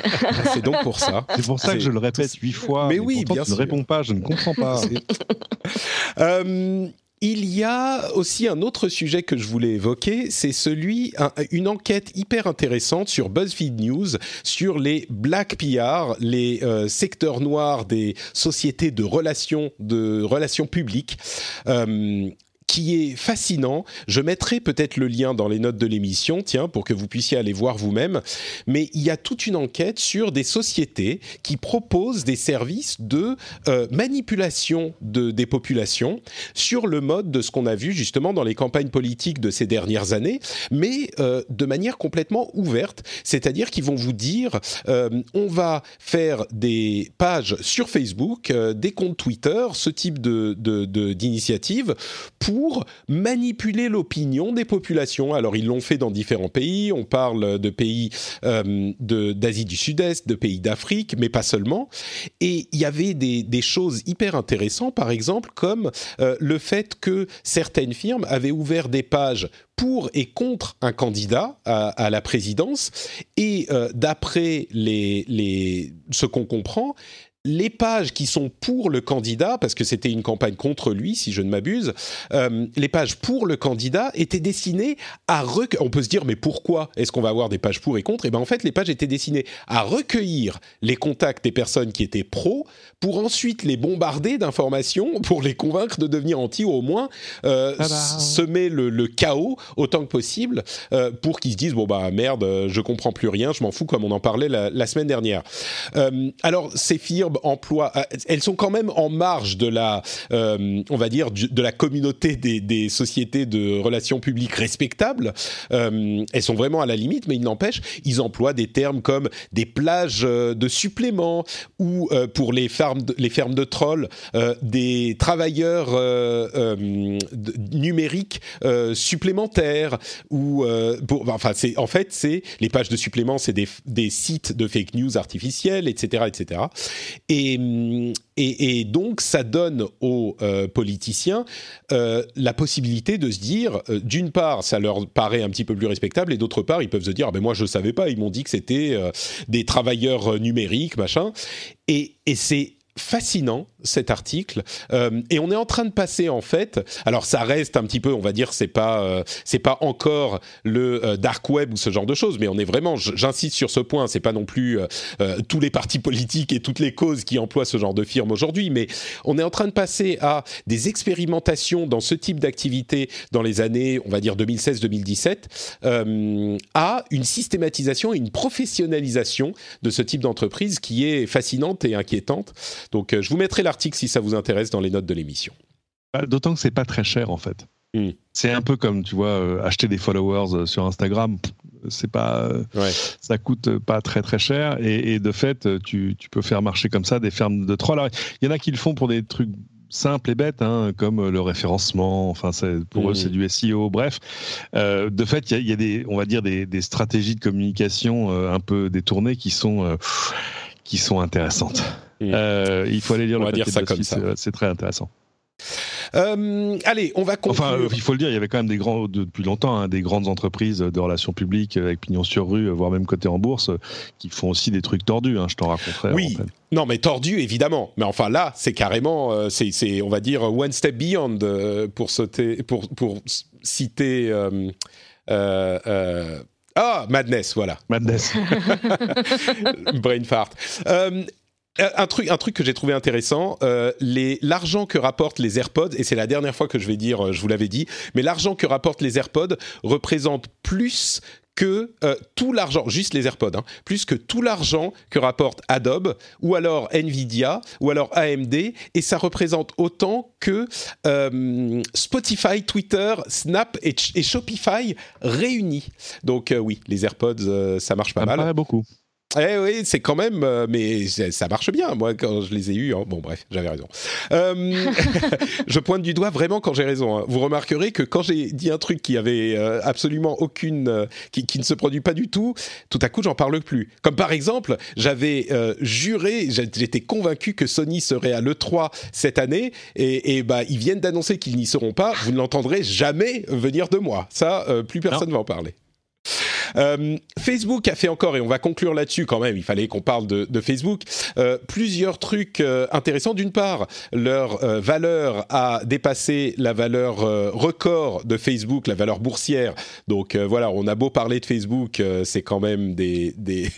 c'est donc pour ça. C'est pour ça que je le répète huit fois. Mais, oui, bien sûr. ne réponds pas, je ne comprends pas. Il y a aussi un autre sujet que je voulais évoquer, c'est celui, une enquête hyper intéressante sur BuzzFeed News sur les black PR, les euh, secteurs noirs des sociétés de relations, de relations publiques. Euh, qui est fascinant. Je mettrai peut-être le lien dans les notes de l'émission, tiens, pour que vous puissiez aller voir vous-même. Mais il y a toute une enquête sur des sociétés qui proposent des services de euh, manipulation de, des populations sur le mode de ce qu'on a vu justement dans les campagnes politiques de ces dernières années, mais euh, de manière complètement ouverte. C'est-à-dire qu'ils vont vous dire, euh, on va faire des pages sur Facebook, des comptes Twitter, ce type de d'initiative de, pour pour manipuler l'opinion des populations. Alors ils l'ont fait dans différents pays, on parle de pays euh, d'Asie du Sud-Est, de pays d'Afrique, mais pas seulement. Et il y avait des, choses hyper intéressantes, par exemple, comme euh, le fait que certaines firmes avaient ouvert des pages pour et contre un candidat à, la présidence. Et euh, d'après les, ce qu'on comprend, les pages qui sont pour le candidat, parce que c'était une campagne contre lui, si je ne m'abuse, euh, les pages pour le candidat étaient destinées à recueillir. On peut se dire, mais pourquoi est-ce qu'on va avoir des pages pour et contre? Et eh bien en fait, les pages étaient destinées à recueillir les contacts des personnes qui étaient pro, pour ensuite les bombarder d'informations, pour les convaincre de devenir anti, ou au moins euh, semer le, chaos autant que possible, euh, pour qu'ils se disent, bon bah merde, je comprends plus rien, je m'en fous, comme on en parlait la, la semaine dernière. alors, ces firmes emploi, euh, elles sont quand même en marge de la, euh, on va dire, de la communauté des, sociétés de relations publiques respectables. Euh, elles sont vraiment à la limite, mais il n'empêche, ils emploient des termes comme des plages de suppléments ou pour les fermes, de, les fermes de trolls, des travailleurs numériques supplémentaires ou enfin, c'est en fait c'est les pages de suppléments, c'est des, des sites de fake news artificiels, etc., etc. Et, donc, ça donne aux euh, politiciens euh, la possibilité de se dire, euh, d'une part, ça leur paraît un petit peu plus respectable, et d'autre part, ils peuvent se dire, ah ben moi je ne savais pas, ils m'ont dit que c'était des travailleurs numériques, machin. Et c'est fascinant cet article. Euh, et on est en train de passer en fait alors ça reste un petit peu on va dire c'est pas euh, c'est pas encore le euh, dark web ou ce genre de choses mais on est vraiment j'insiste sur ce point c'est pas non plus tous les partis politiques et toutes les causes qui emploient ce genre de firme aujourd'hui mais on est en train de passer à des expérimentations dans ce type d'activité dans les années on va dire 2016-2017 à une systématisation et une professionnalisation de ce type d'entreprise qui est fascinante et inquiétante donc je vous mettrai la article si ça vous intéresse dans les notes de l'émission. Bah, d'autant que c'est pas très cher en fait. Hmm. C'est un peu comme tu vois euh, acheter des followers euh, sur Instagram. C'est pas, euh, ça coûte pas très très cher et, de fait tu, tu, peux faire marcher comme ça des fermes de trolls. Il y en a qui le font pour des trucs simples et bêtes, hein, comme le référencement. Enfin, pour eux, c'est hmm. du SEO. Bref, de fait, il y, a, des, on va dire, des, des stratégies de communication un peu détournées qui sont, qui sont intéressantes. Euh, il faut aller lire on le dire ça comme ça. C'est très intéressant. Euh, allez, on va conclure. Enfin, euh, il faut le dire, il y avait quand même des grands, depuis longtemps, hein, des grandes entreprises de relations publiques avec pignon sur rue, voire même côté en bourse, qui font aussi des trucs tordus. Hein, je t'en raconterai. Oui. Non, mais tordus, évidemment. Mais enfin, là, c'est carrément, c'est, on va dire, one step beyond pour sauter, pour, pour citer. Ah, Madness, voilà. Madness. Brain fart. Euh, un truc, un truc que j'ai trouvé intéressant, euh, l'argent que rapportent les AirPods, et c'est la dernière fois que je vais dire, euh, je vous l'avais dit, mais l'argent que rapportent les AirPods représente plus que tout l'argent, juste les AirPods, hein, plus que tout l'argent que rapporte Adobe, ou alors Nvidia, ou alors AMD, et ça représente autant que Spotify, Twitter, Snap et, Shopify réunis. Donc oui, les AirPods, ça marche pas ça mal. Beaucoup. Eh oui, c'est quand même, euh, mais ça marche bien. Moi, quand je les ai eus, hein. bon, bref, j'avais raison. Euh, je pointe du doigt vraiment quand j'ai raison. Hein. Vous remarquerez que quand j'ai dit un truc qui avait euh, absolument aucune, qui, ne se produit pas du tout, tout à coup, j'en parle plus. Comme par exemple, j'avais juré, j'étais convaincu que Sony serait à l'E3 cette année, et, et bah, ils viennent d'annoncer qu'ils n'y seront pas. Vous ne l'entendrez jamais venir de moi. Ça, plus personne ne va en parler. Euh, Facebook a fait encore, et on va conclure là-dessus quand même, il fallait qu'on parle de, Facebook, euh, plusieurs trucs euh, intéressants. D'une part, leur valeur a dépassé la valeur record de Facebook, la valeur boursière. Donc voilà, on a beau parler de Facebook, c'est quand même des,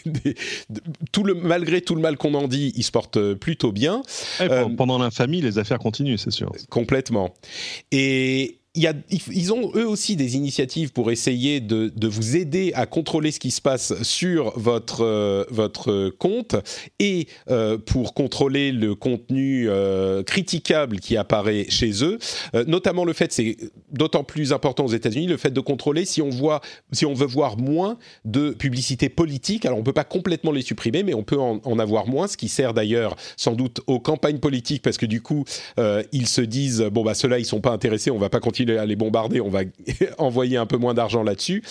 tout le, malgré tout le mal qu'on en dit, ils se portent plutôt bien. pendant l'infamie, les affaires continuent, c'est sûr. Complètement. Et ils ont eux aussi des initiatives pour essayer de, vous aider à contrôler ce qui se passe sur votre, euh, votre compte et euh, pour contrôler le contenu euh, critiquable qui apparaît chez eux. notamment le fait, c'est d'autant plus important aux États-Unis, le fait de contrôler si on voit, si on veut voir moins de publicité politique. Alors on peut pas complètement les supprimer, mais on peut en, avoir moins, ce qui sert d'ailleurs sans doute aux campagnes politiques parce que du coup ils se disent bon bah ceux-là ils sont pas intéressés, on va pas continuer à les bombarder, on va envoyer un peu moins d'argent là-dessus.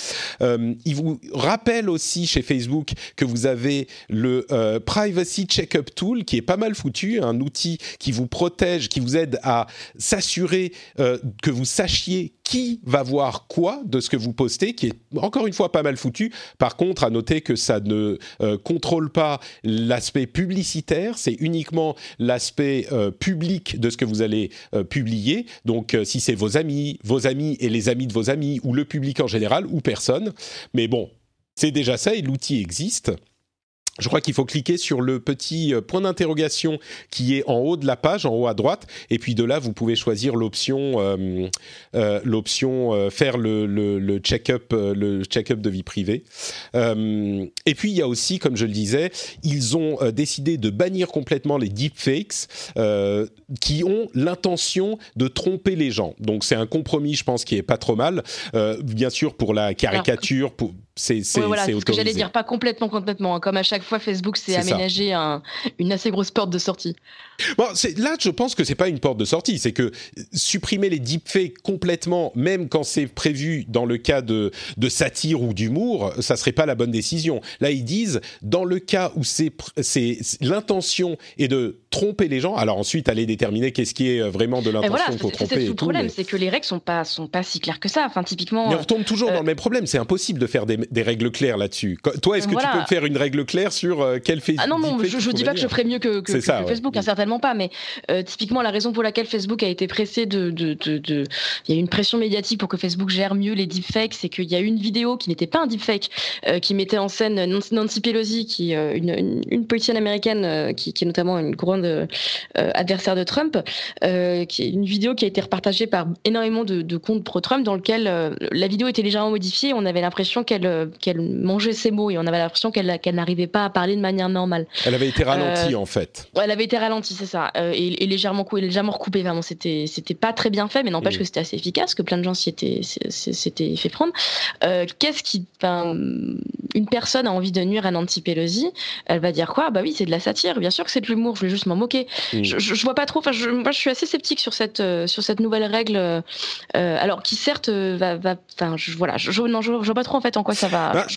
Euh, il vous rappelle aussi chez Facebook que vous avez le euh, Privacy Checkup Tool qui est pas mal foutu, un outil qui vous protège, qui vous aide à s'assurer euh, que vous sachiez qui va voir quoi de ce que vous postez, qui est encore une fois pas mal foutu. Par contre, à noter que ça ne euh, contrôle pas l'aspect publicitaire, c'est uniquement l'aspect euh, public de ce que vous allez euh, publier. Donc, si c'est vos amis, vos amis et les amis de vos amis, ou le public en général, ou personne. Mais bon, c'est déjà ça et l'outil existe. Je crois qu'il faut cliquer sur le petit euh, point d'interrogation qui est en haut de la page, en haut à droite, et puis de là vous pouvez choisir l'option, euh, euh, l'option faire le, le, check-up, le check-up de vie privée. et puis il y a aussi, comme je le disais, ils ont décidé de bannir complètement les deepfakes qui ont l'intention de tromper les gens. Donc c'est un compromis, je pense, qui est pas trop mal. bien sûr pour la caricature, pour c'est c'est voilà, ce que j'allais dire, pas complètement, complètement. Hein. Comme à chaque fois, Facebook s'est aménagé une assez grosse porte de sortie. Bon, là, je pense que c'est pas une porte de sortie, c'est que supprimer les deepfakes complètement, même quand c'est prévu dans le cas de, de satire ou d'humour, ça serait pas la bonne décision. Là, ils disent, dans le cas où c'est l'intention est de tromper les gens, alors ensuite aller déterminer qu'est-ce qui est vraiment de l'intention pour tromper. C'est le problème, c'est que les règles sont pas sont pas si claires que ça. Enfin, typiquement. Mais on retombe toujours dans le euh, même problème. C'est impossible de faire des, des règles claires là-dessus. Toi, est-ce que tu peux faire une règle claire sur euh, quel Facebook Ah non, non, je, ne dis pas que je ferais mieux que, que, Facebook, hein, certainement pas. Mais euh, typiquement, la raison pour laquelle Facebook a été pressé de, de, de, il y a une pression médiatique pour que Facebook gère mieux les deepfakes, c'est qu'il y a une vidéo qui n'était pas un deepfake, euh, qui mettait en scène Nancy Pelosi, qui est une, une, politicienne américaine, qui, qui, est notamment une grande adversaire de Trump, qui est une vidéo qui a été repartagée par énormément de, comptes pro-Trump, dans lequel la vidéo était légèrement modifiée. On avait l'impression qu'elle qu'elle mangeait ses mots et on avait l'impression qu'elle n'arrivait pas à parler de manière normale. Elle avait été ralentie en fait. Elle avait été ralentie, c'est ça. Euh, et, légèrement, légèrement recoupé. Vraiment, c'était, c'était pas très bien fait, mais n'empêche que c'était assez efficace, que plein de gens s'y étaient, s'étaient fait prendre. Euh, qu'est-ce qui, une personne a envie de nuire à Nancy Pelosi, elle va dire quoi? Bah oui, c'est de la satire. Bien sûr que c'est de l'humour. Je vais juste m'en moquer. Je, je, vois pas trop. Enfin, moi, je suis assez sceptique sur cette, euh, sur cette nouvelle règle. alors, qui certes va, va, enfin, voilà, je, non, je, vois pas trop en fait en quoi ça va. Bah,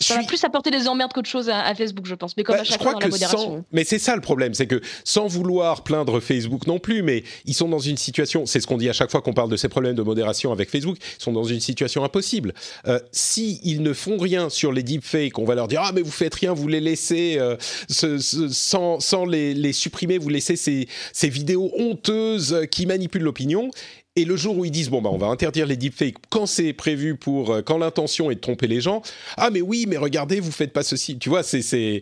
ça va plus apporter des emmerdes qu'autre chose à, Facebook, je pense. Mais comme bah, à chaque fois dans la modération. mais c'est ça le problème, c'est que sans vouloir plaindre Facebook non plus, mais ils sont dans une situation, c'est ce qu'on dit à chaque fois qu'on parle de ces problèmes de modération avec Facebook, ils sont dans une situation impossible. Euh, si ils ne font rien sur les deepfakes, on va leur dire ah mais vous faites rien, vous les laissez euh, sans, sans les, les, supprimer, vous laissez ces, ces vidéos honteuses qui manipulent l'opinion. Et le jour où ils disent bon bah on va interdire les deepfakes quand c'est prévu pour euh, quand l'intention est de tromper les gens, ah mais oui mais regardez vous faites pas ceci, tu vois c'est c'est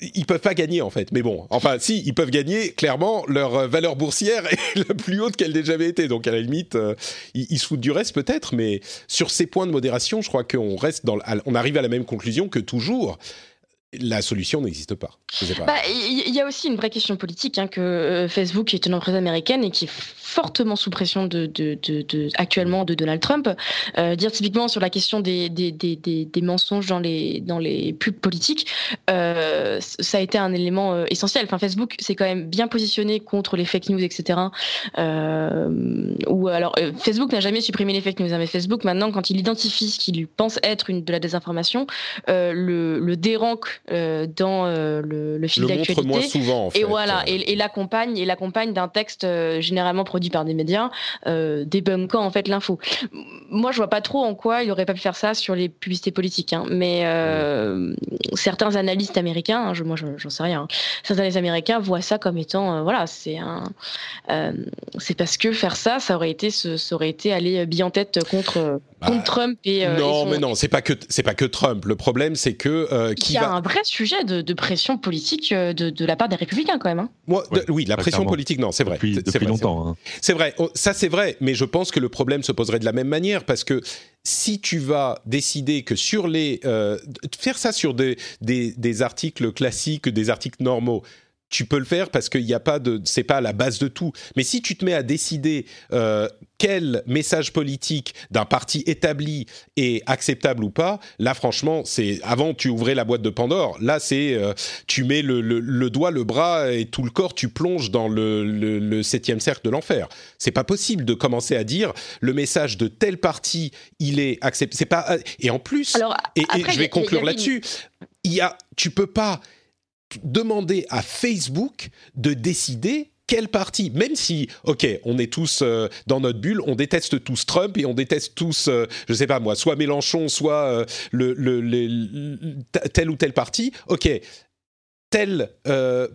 ils peuvent pas gagner en fait. Mais bon, enfin si ils peuvent gagner, clairement leur euh, valeur boursière est la plus haute qu'elle n'ait jamais été. Donc à la limite euh, ils, se foutent du reste peut-être, mais sur ces points de modération, je crois qu'on reste dans on arrive à la même conclusion que toujours la solution n'existe pas. Il bah, y, a aussi une vraie question politique, hein, que euh, Facebook est une entreprise américaine et qui est fortement sous pression actuellement de Donald Trump. Euh, dire typiquement sur la question des, mensonges dans les, pubs politiques, euh, ça a été un élément essentiel. Facebook s'est quand même bien positionné contre les fake news, etc. ou alors, Facebook n'a jamais supprimé les fake news, hein, mais Facebook maintenant, quand il identifie ce qu'il pense être une, de la désinformation, le, le euh, dans euh, le, le fil d'actualité. moins souvent, en fait. Et voilà, et, et l'accompagne, et l'accompagne d'un texte euh, généralement produit par des médias, débunkant en fait l'info. Moi, je vois pas trop en quoi il aurait pas pu faire ça sur les publicités politiques, hein, mais certains analystes américains, hein, je, moi, j'en sais rien, hein, certains analystes américains voient ça comme étant, voilà, c'est un, c'est parce que faire ça, ça aurait été, ça aurait été aller bien en tête contre, contre Trump et non, mais non, c'est pas que c'est pas que Trump. Le problème, c'est que qui va vrai sujet de, pression politique euh, de, la part des républicains quand même. Hein. Moi, oui, la pression politique, non, c'est vrai. Depuis, depuis longtemps. C'est vrai, oh, ça c'est vrai, mais je pense que le problème se poserait de la même manière parce que si tu vas décider que sur les... Euh, faire ça sur des, des, des articles classiques, des articles normaux, tu peux le faire parce qu'il n'y a pas de, c'est pas la base de tout. Mais si tu te mets à décider euh, quel message politique d'un parti établi est acceptable ou pas, là franchement, c'est avant tu ouvrais la boîte de Pandore. Là, c'est euh, tu mets le, le, doigt, le bras et tout le corps, tu plonges dans le, le septième cercle de l'enfer. C'est pas possible de commencer à dire le message de tel parti, il est accepté. C'est pas et en plus. et, je vais conclure là-dessus. Il y a, tu peux pas demander à Facebook de décider quel parti, même si, ok, on est tous euh, dans notre bulle, on déteste tous Trump et on déteste tous, euh, je sais pas moi, soit Mélenchon, soit euh, le, tel ou tel parti, ok, tel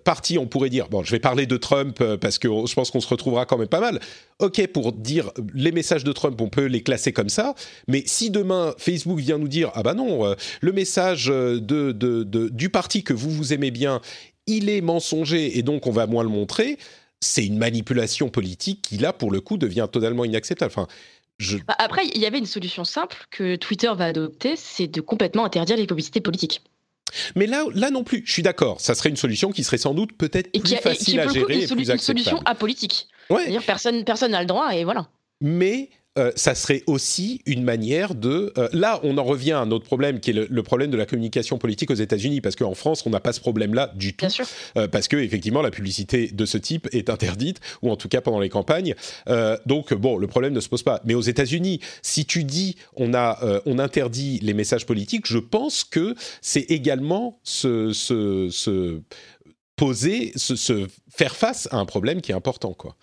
parti, on pourrait dire, bon, je vais parler de Trump parce que je pense qu'on se retrouvera quand même pas mal. Ok, pour dire les messages de Trump, on peut les classer comme ça, mais si demain Facebook vient nous dire, ah bah non, le message du parti que vous vous aimez bien, il est mensonger et donc on va moins le montrer, c'est une manipulation politique qui, là, pour le coup, devient totalement inacceptable. Enfin. Bah, après, il y avait une solution simple que Twitter va adopter, c'est de complètement interdire les publicités politiques. Mais là, là non plus, je suis d'accord. Ça serait une solution qui serait sans doute peut-être plus facile à gérer et, plus acceptable. Une solution apolitique. Ouais. C'est-à-dire personne, personne n'a le droit et voilà. Mais euh, ça serait aussi une manière de... Euh, là, on en revient à un autre problème, qui est le, problème de la communication politique aux États-Unis, parce qu'en France, on n'a pas ce problème-là du tout, euh, parce que effectivement, la publicité de ce type est interdite, ou en tout cas pendant les campagnes. donc, bon, le problème ne se pose pas. Mais aux États-Unis, si tu dis on a, on interdit les messages politiques, je pense que c'est également se, se, se poser, se, se faire face à un problème qui est important, quoi.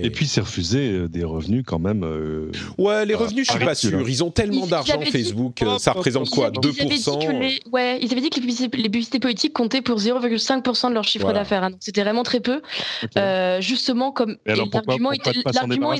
Et puis c'est refusé euh, des revenus quand même. Euh, ouais, les revenus, je suis pas sûr. Ils ont tellement d'argent Facebook, euh, ça représente quoi 2% Ouais, ils avaient dit que les publicités, politiques comptaient pour 0,5% de leur chiffre d'affaires. Hein. C'était vraiment très peu. justement, comme l'argument était, l'argument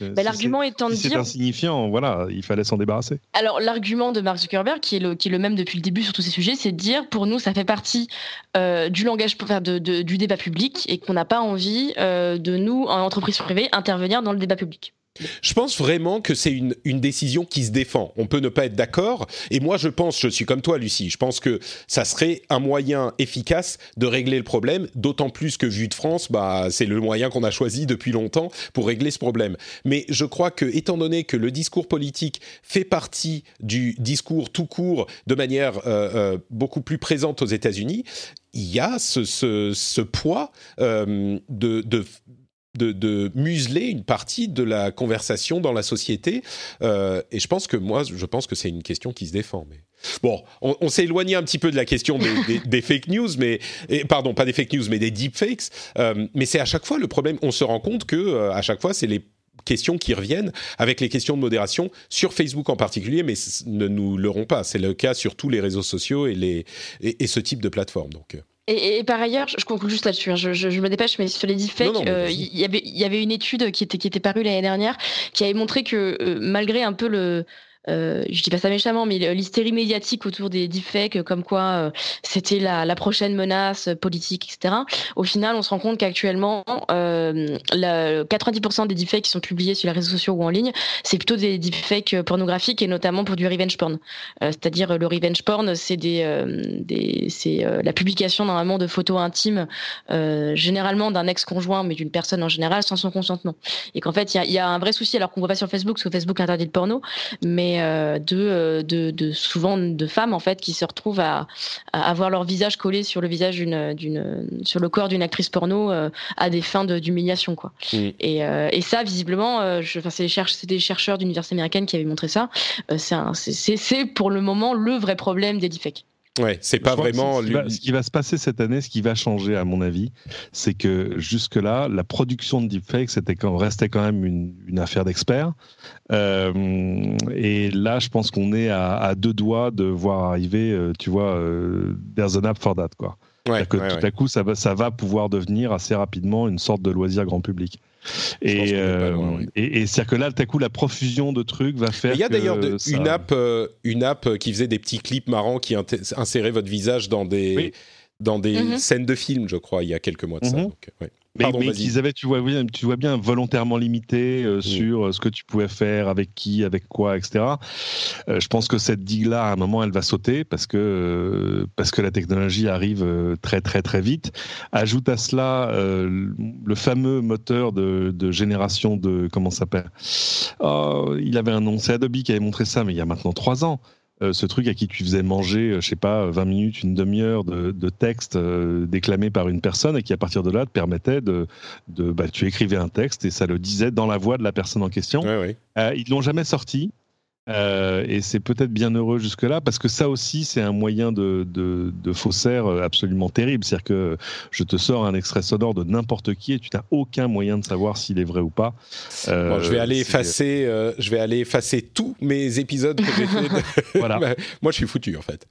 l'argument étant de dire c'est insignifiant, voilà, il fallait s'en débarrasser. Alors l'argument de Mark Zuckerberg, qui est le qui est le même depuis le début sur tous ces sujets, c'est de dire pour nous ça fait partie du langage, pour faire de, du débat public et qu'on n'a pas envie de nous en entreprise privée intervenir dans le débat public. Je pense vraiment que c'est une, une, décision qui se défend. On peut ne pas être d'accord. Et moi, je pense, je suis comme toi, Lucie, je pense que ça serait un moyen efficace de régler le problème, d'autant plus que, vu de France, bah, c'est le moyen qu'on a choisi depuis longtemps pour régler ce problème. Mais je crois que, étant donné que le discours politique fait partie du discours tout court de manière euh, euh, beaucoup plus présente aux États-Unis, il y a ce, ce, ce poids euh, de, de de, museler une partie de la conversation dans la société. Euh, et je pense que moi, je pense que c'est une question qui se défend. Mais bon, on, s'est éloigné un petit peu de la question des, fake news, mais pardon, pas des fake news, mais des deepfakes. Euh, mais c'est à chaque fois le problème. On se rend compte que euh, à chaque fois, c'est les questions qui reviennent avec les questions de modération sur Facebook en particulier, mais ne nous leurrons pas. C'est le cas sur tous les réseaux sociaux et, les, et, ce type de plateforme. Donc. Et, par ailleurs, je conclue juste là-dessus, hein, je, me dépêche, mais sur les deepfakes, euh, il y, avait, y avait une étude qui était, qui était parue l'année dernière qui avait montré que euh, malgré un peu le, euh, je dis pas ça méchamment, mais l'hystérie médiatique autour des deepfakes, comme quoi euh, c'était la, la, prochaine menace politique, etc. Au final, on se rend compte qu'actuellement, euh, 90% des deepfakes qui sont publiés sur les réseaux sociaux ou en ligne, c'est plutôt des deepfakes pornographiques et notamment pour du revenge porn. Euh, c'est-à-dire le revenge porn, c'est des, euh, des c'est la publication normalement de photos intimes, généralement d'un ex-conjoint, mais d'une personne en général sans son consentement. Et qu'en fait, il y a, y a, un vrai souci, alors qu'on voit pas sur Facebook, parce que Facebook interdit le porno, mais euh, euh, de, de, souvent de femmes en fait qui se retrouvent à, avoir leur visage collé sur le visage d'une, sur le corps d'une actrice porno euh, à des fins d'humiliation quoi. Mm. Et, et, ça visiblement, c'est, des chercheurs d'université américaine qui avaient montré ça. c'est pour le moment le vrai problème des deepfakes. Ouais, c'est pas vraiment. Ce qui, va, se passer cette année, ce qui va changer, à mon avis, c'est que jusque-là, la production de c'était quand, restait quand même une, affaire d'experts. Euh, et là, je pense qu'on est à, deux doigts de voir arriver, euh, tu vois, euh, there's an app for that, quoi. Ouais, que tout à coup, ça va, ça va pouvoir devenir assez rapidement une sorte de loisir grand public. Et, euh, et, c'est-à-dire que là, tout à coup, la profusion de trucs va faire. Il y a d'ailleurs une app, euh, une app qui faisait des petits clips marrants qui insérait votre visage dans des dans des mm-hmm. scènes de films, je crois, il y a quelques mois de ça. Donc, ouais. Mais, mais qu'ils avaient, tu vois, bien, tu vois bien, volontairement limité euh, sur euh, ce que tu pouvais faire, avec qui, avec quoi, etc. Euh, je pense que cette digue-là, à un moment, elle va sauter parce que, parce que la technologie arrive très, très, très vite. Ajoute à cela le fameux moteur de, de génération de. Comment ça s'appelle? Oh, Il avait un nom, c'est Adobe qui avait montré ça, mais il y a maintenant trois ans. Euh, ce truc à qui tu faisais manger, euh, je sais pas, 20 minutes, une demi-heure de, texte euh, déclamé par une personne et qui à partir de là te permettait de, de bah, tu écrivais un texte et ça le disait dans la voix de la personne en question. Ils ne l'ont jamais sorti. Euh, et c'est peut-être bien heureux jusque-là, parce que ça aussi, c'est un moyen de, de, de, faussaire absolument terrible. C'est-à-dire que je te sors un extrait sonore de n'importe qui et tu n'as aucun moyen de savoir s'il est vrai ou pas. Euh, je vais aller effacer, euh, je vais aller effacer tous mes épisodes que j'ai fait. voilà. Moi, je suis foutu en fait.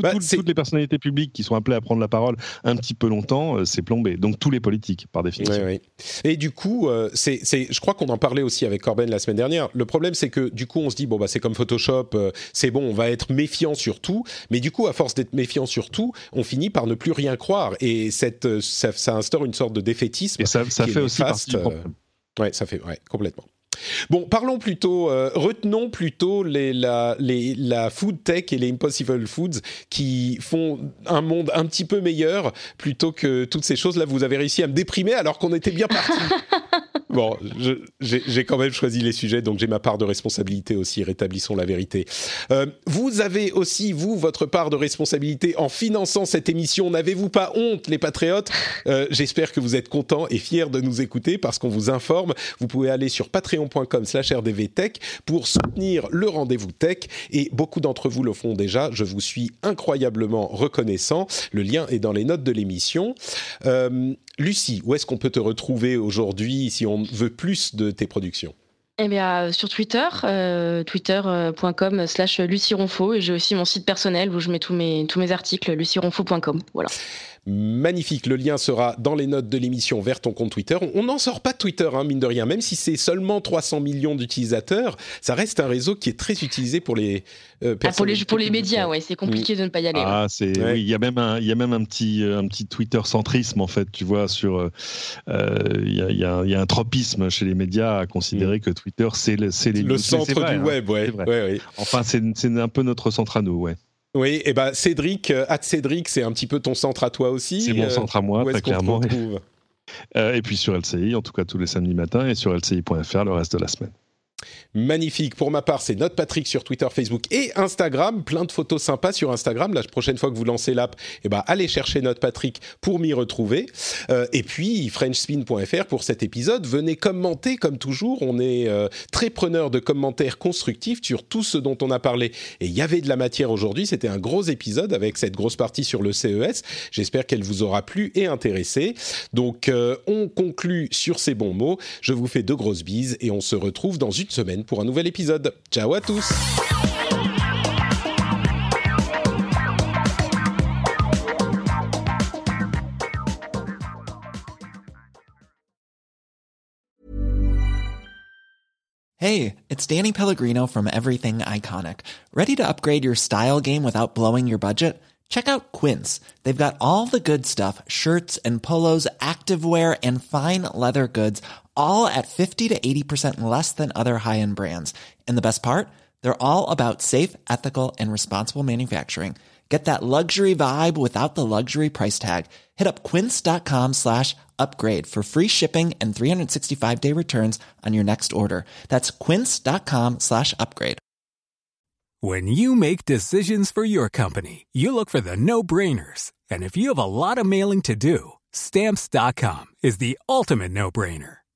Voilà, bah, toutes les personnalités publiques qui sont appelées à prendre la parole un petit peu longtemps, euh, c'est plombé. Donc tous les politiques, par définition. Et du coup, euh, c'est, je crois qu'on en parlait aussi avec Corben la semaine dernière. Le problème, c'est que du coup, on se dit bon bah c'est comme Photoshop, euh, c'est bon, on va être méfiant sur tout. Mais du coup, à force d'être méfiant sur tout, on finit par ne plus rien croire. Et cette, ça, instaure une sorte de défaitisme. Et ça, ça fait aussi partie. ouais, ça fait, ouais, complètement. Bon, parlons plutôt, euh, retenons plutôt les, la, les, la food tech et les impossible foods qui font un monde un petit peu meilleur plutôt que toutes ces choses. Là, vous avez réussi à me déprimer alors qu'on était bien parti. bon, j'ai quand même choisi les sujets, donc j'ai ma part de responsabilité aussi, rétablissons la vérité. Euh, vous avez aussi, vous, votre part de responsabilité en finançant cette émission. N'avez-vous pas honte, les patriotes? Euh, J'espère que vous êtes contents et fiers de nous écouter parce qu'on vous informe. Vous pouvez aller sur patreon.com slash rdvtech pour soutenir le rendez-vous tech et beaucoup d'entre vous le font déjà. Je vous suis incroyablement reconnaissant. Le lien est dans les notes de l'émission. Euh, Lucie, où est-ce qu'on peut te retrouver aujourd'hui si on veut plus de tes productions? Eh bien, sur Twitter, euh, twitter.com slash Lucie et j'ai aussi mon site personnel où je mets tous mes, tous mes articles, lucieronfo.com. Voilà magnifique. Le lien sera dans les notes de l'émission vers ton compte Twitter. On n'en sort pas de Twitter, hein, mine de rien. Même si c'est seulement 300 millions d'utilisateurs, ça reste un réseau qui est très utilisé pour les euh, ah, pour les, pour les médias, ouais, c'est compliqué de ne pas y aller. Ah, c'est, il y a même un, il y a même un petit, un petit Twitter centrisme en fait, tu vois, sur, euh, il y, a, y, a, y, a, un tropisme chez les médias à considérer mm. que Twitter c'est le, c'est le centre du hein. web, ouais, ouais, ouais, Enfin, c'est, c'est un peu notre centre à nous, ouais. Oui, et eh ben Cédric, euh, Cédric, c'est un petit peu ton centre à toi aussi. C'est mon euh, centre à moi, très clairement. Euh, et puis sur LCI, en tout cas tous les samedis matins, et sur LCI.fr le reste de la semaine magnifique. Pour ma part, c'est Note Patrick sur Twitter, Facebook et Instagram. Plein de photos sympas sur Instagram. La prochaine fois que vous lancez l'app, eh ben, allez chercher Note Patrick pour m'y retrouver. Euh, et puis, FrenchSpin.fr pour cet épisode. Venez commenter comme toujours. On est euh, très preneur de commentaires constructifs sur tout ce dont on a parlé. Et il y avait de la matière aujourd'hui. C'était un gros épisode avec cette grosse partie sur le CES. J'espère qu'elle vous aura plu et intéressé. Donc, euh, on conclut sur ces bons mots. Je vous fais de grosses bises et on se retrouve dans une semaine pour un nouvel épisode. Ciao à tous Hey, it's Danny Pellegrino from Everything Iconic. Ready to upgrade your style game without blowing your budget? Check out Quince. They've got all the good stuff, shirts and polos, activewear and fine leather goods all at 50 to 80% less than other high-end brands. And the best part? They're all about safe, ethical, and responsible manufacturing. Get that luxury vibe without the luxury price tag. Hit up quince.com slash upgrade for free shipping and 365-day returns on your next order. That's quince.com slash upgrade. When you make decisions for your company, you look for the no-brainers. And if you have a lot of mailing to do, stamps.com is the ultimate no-brainer.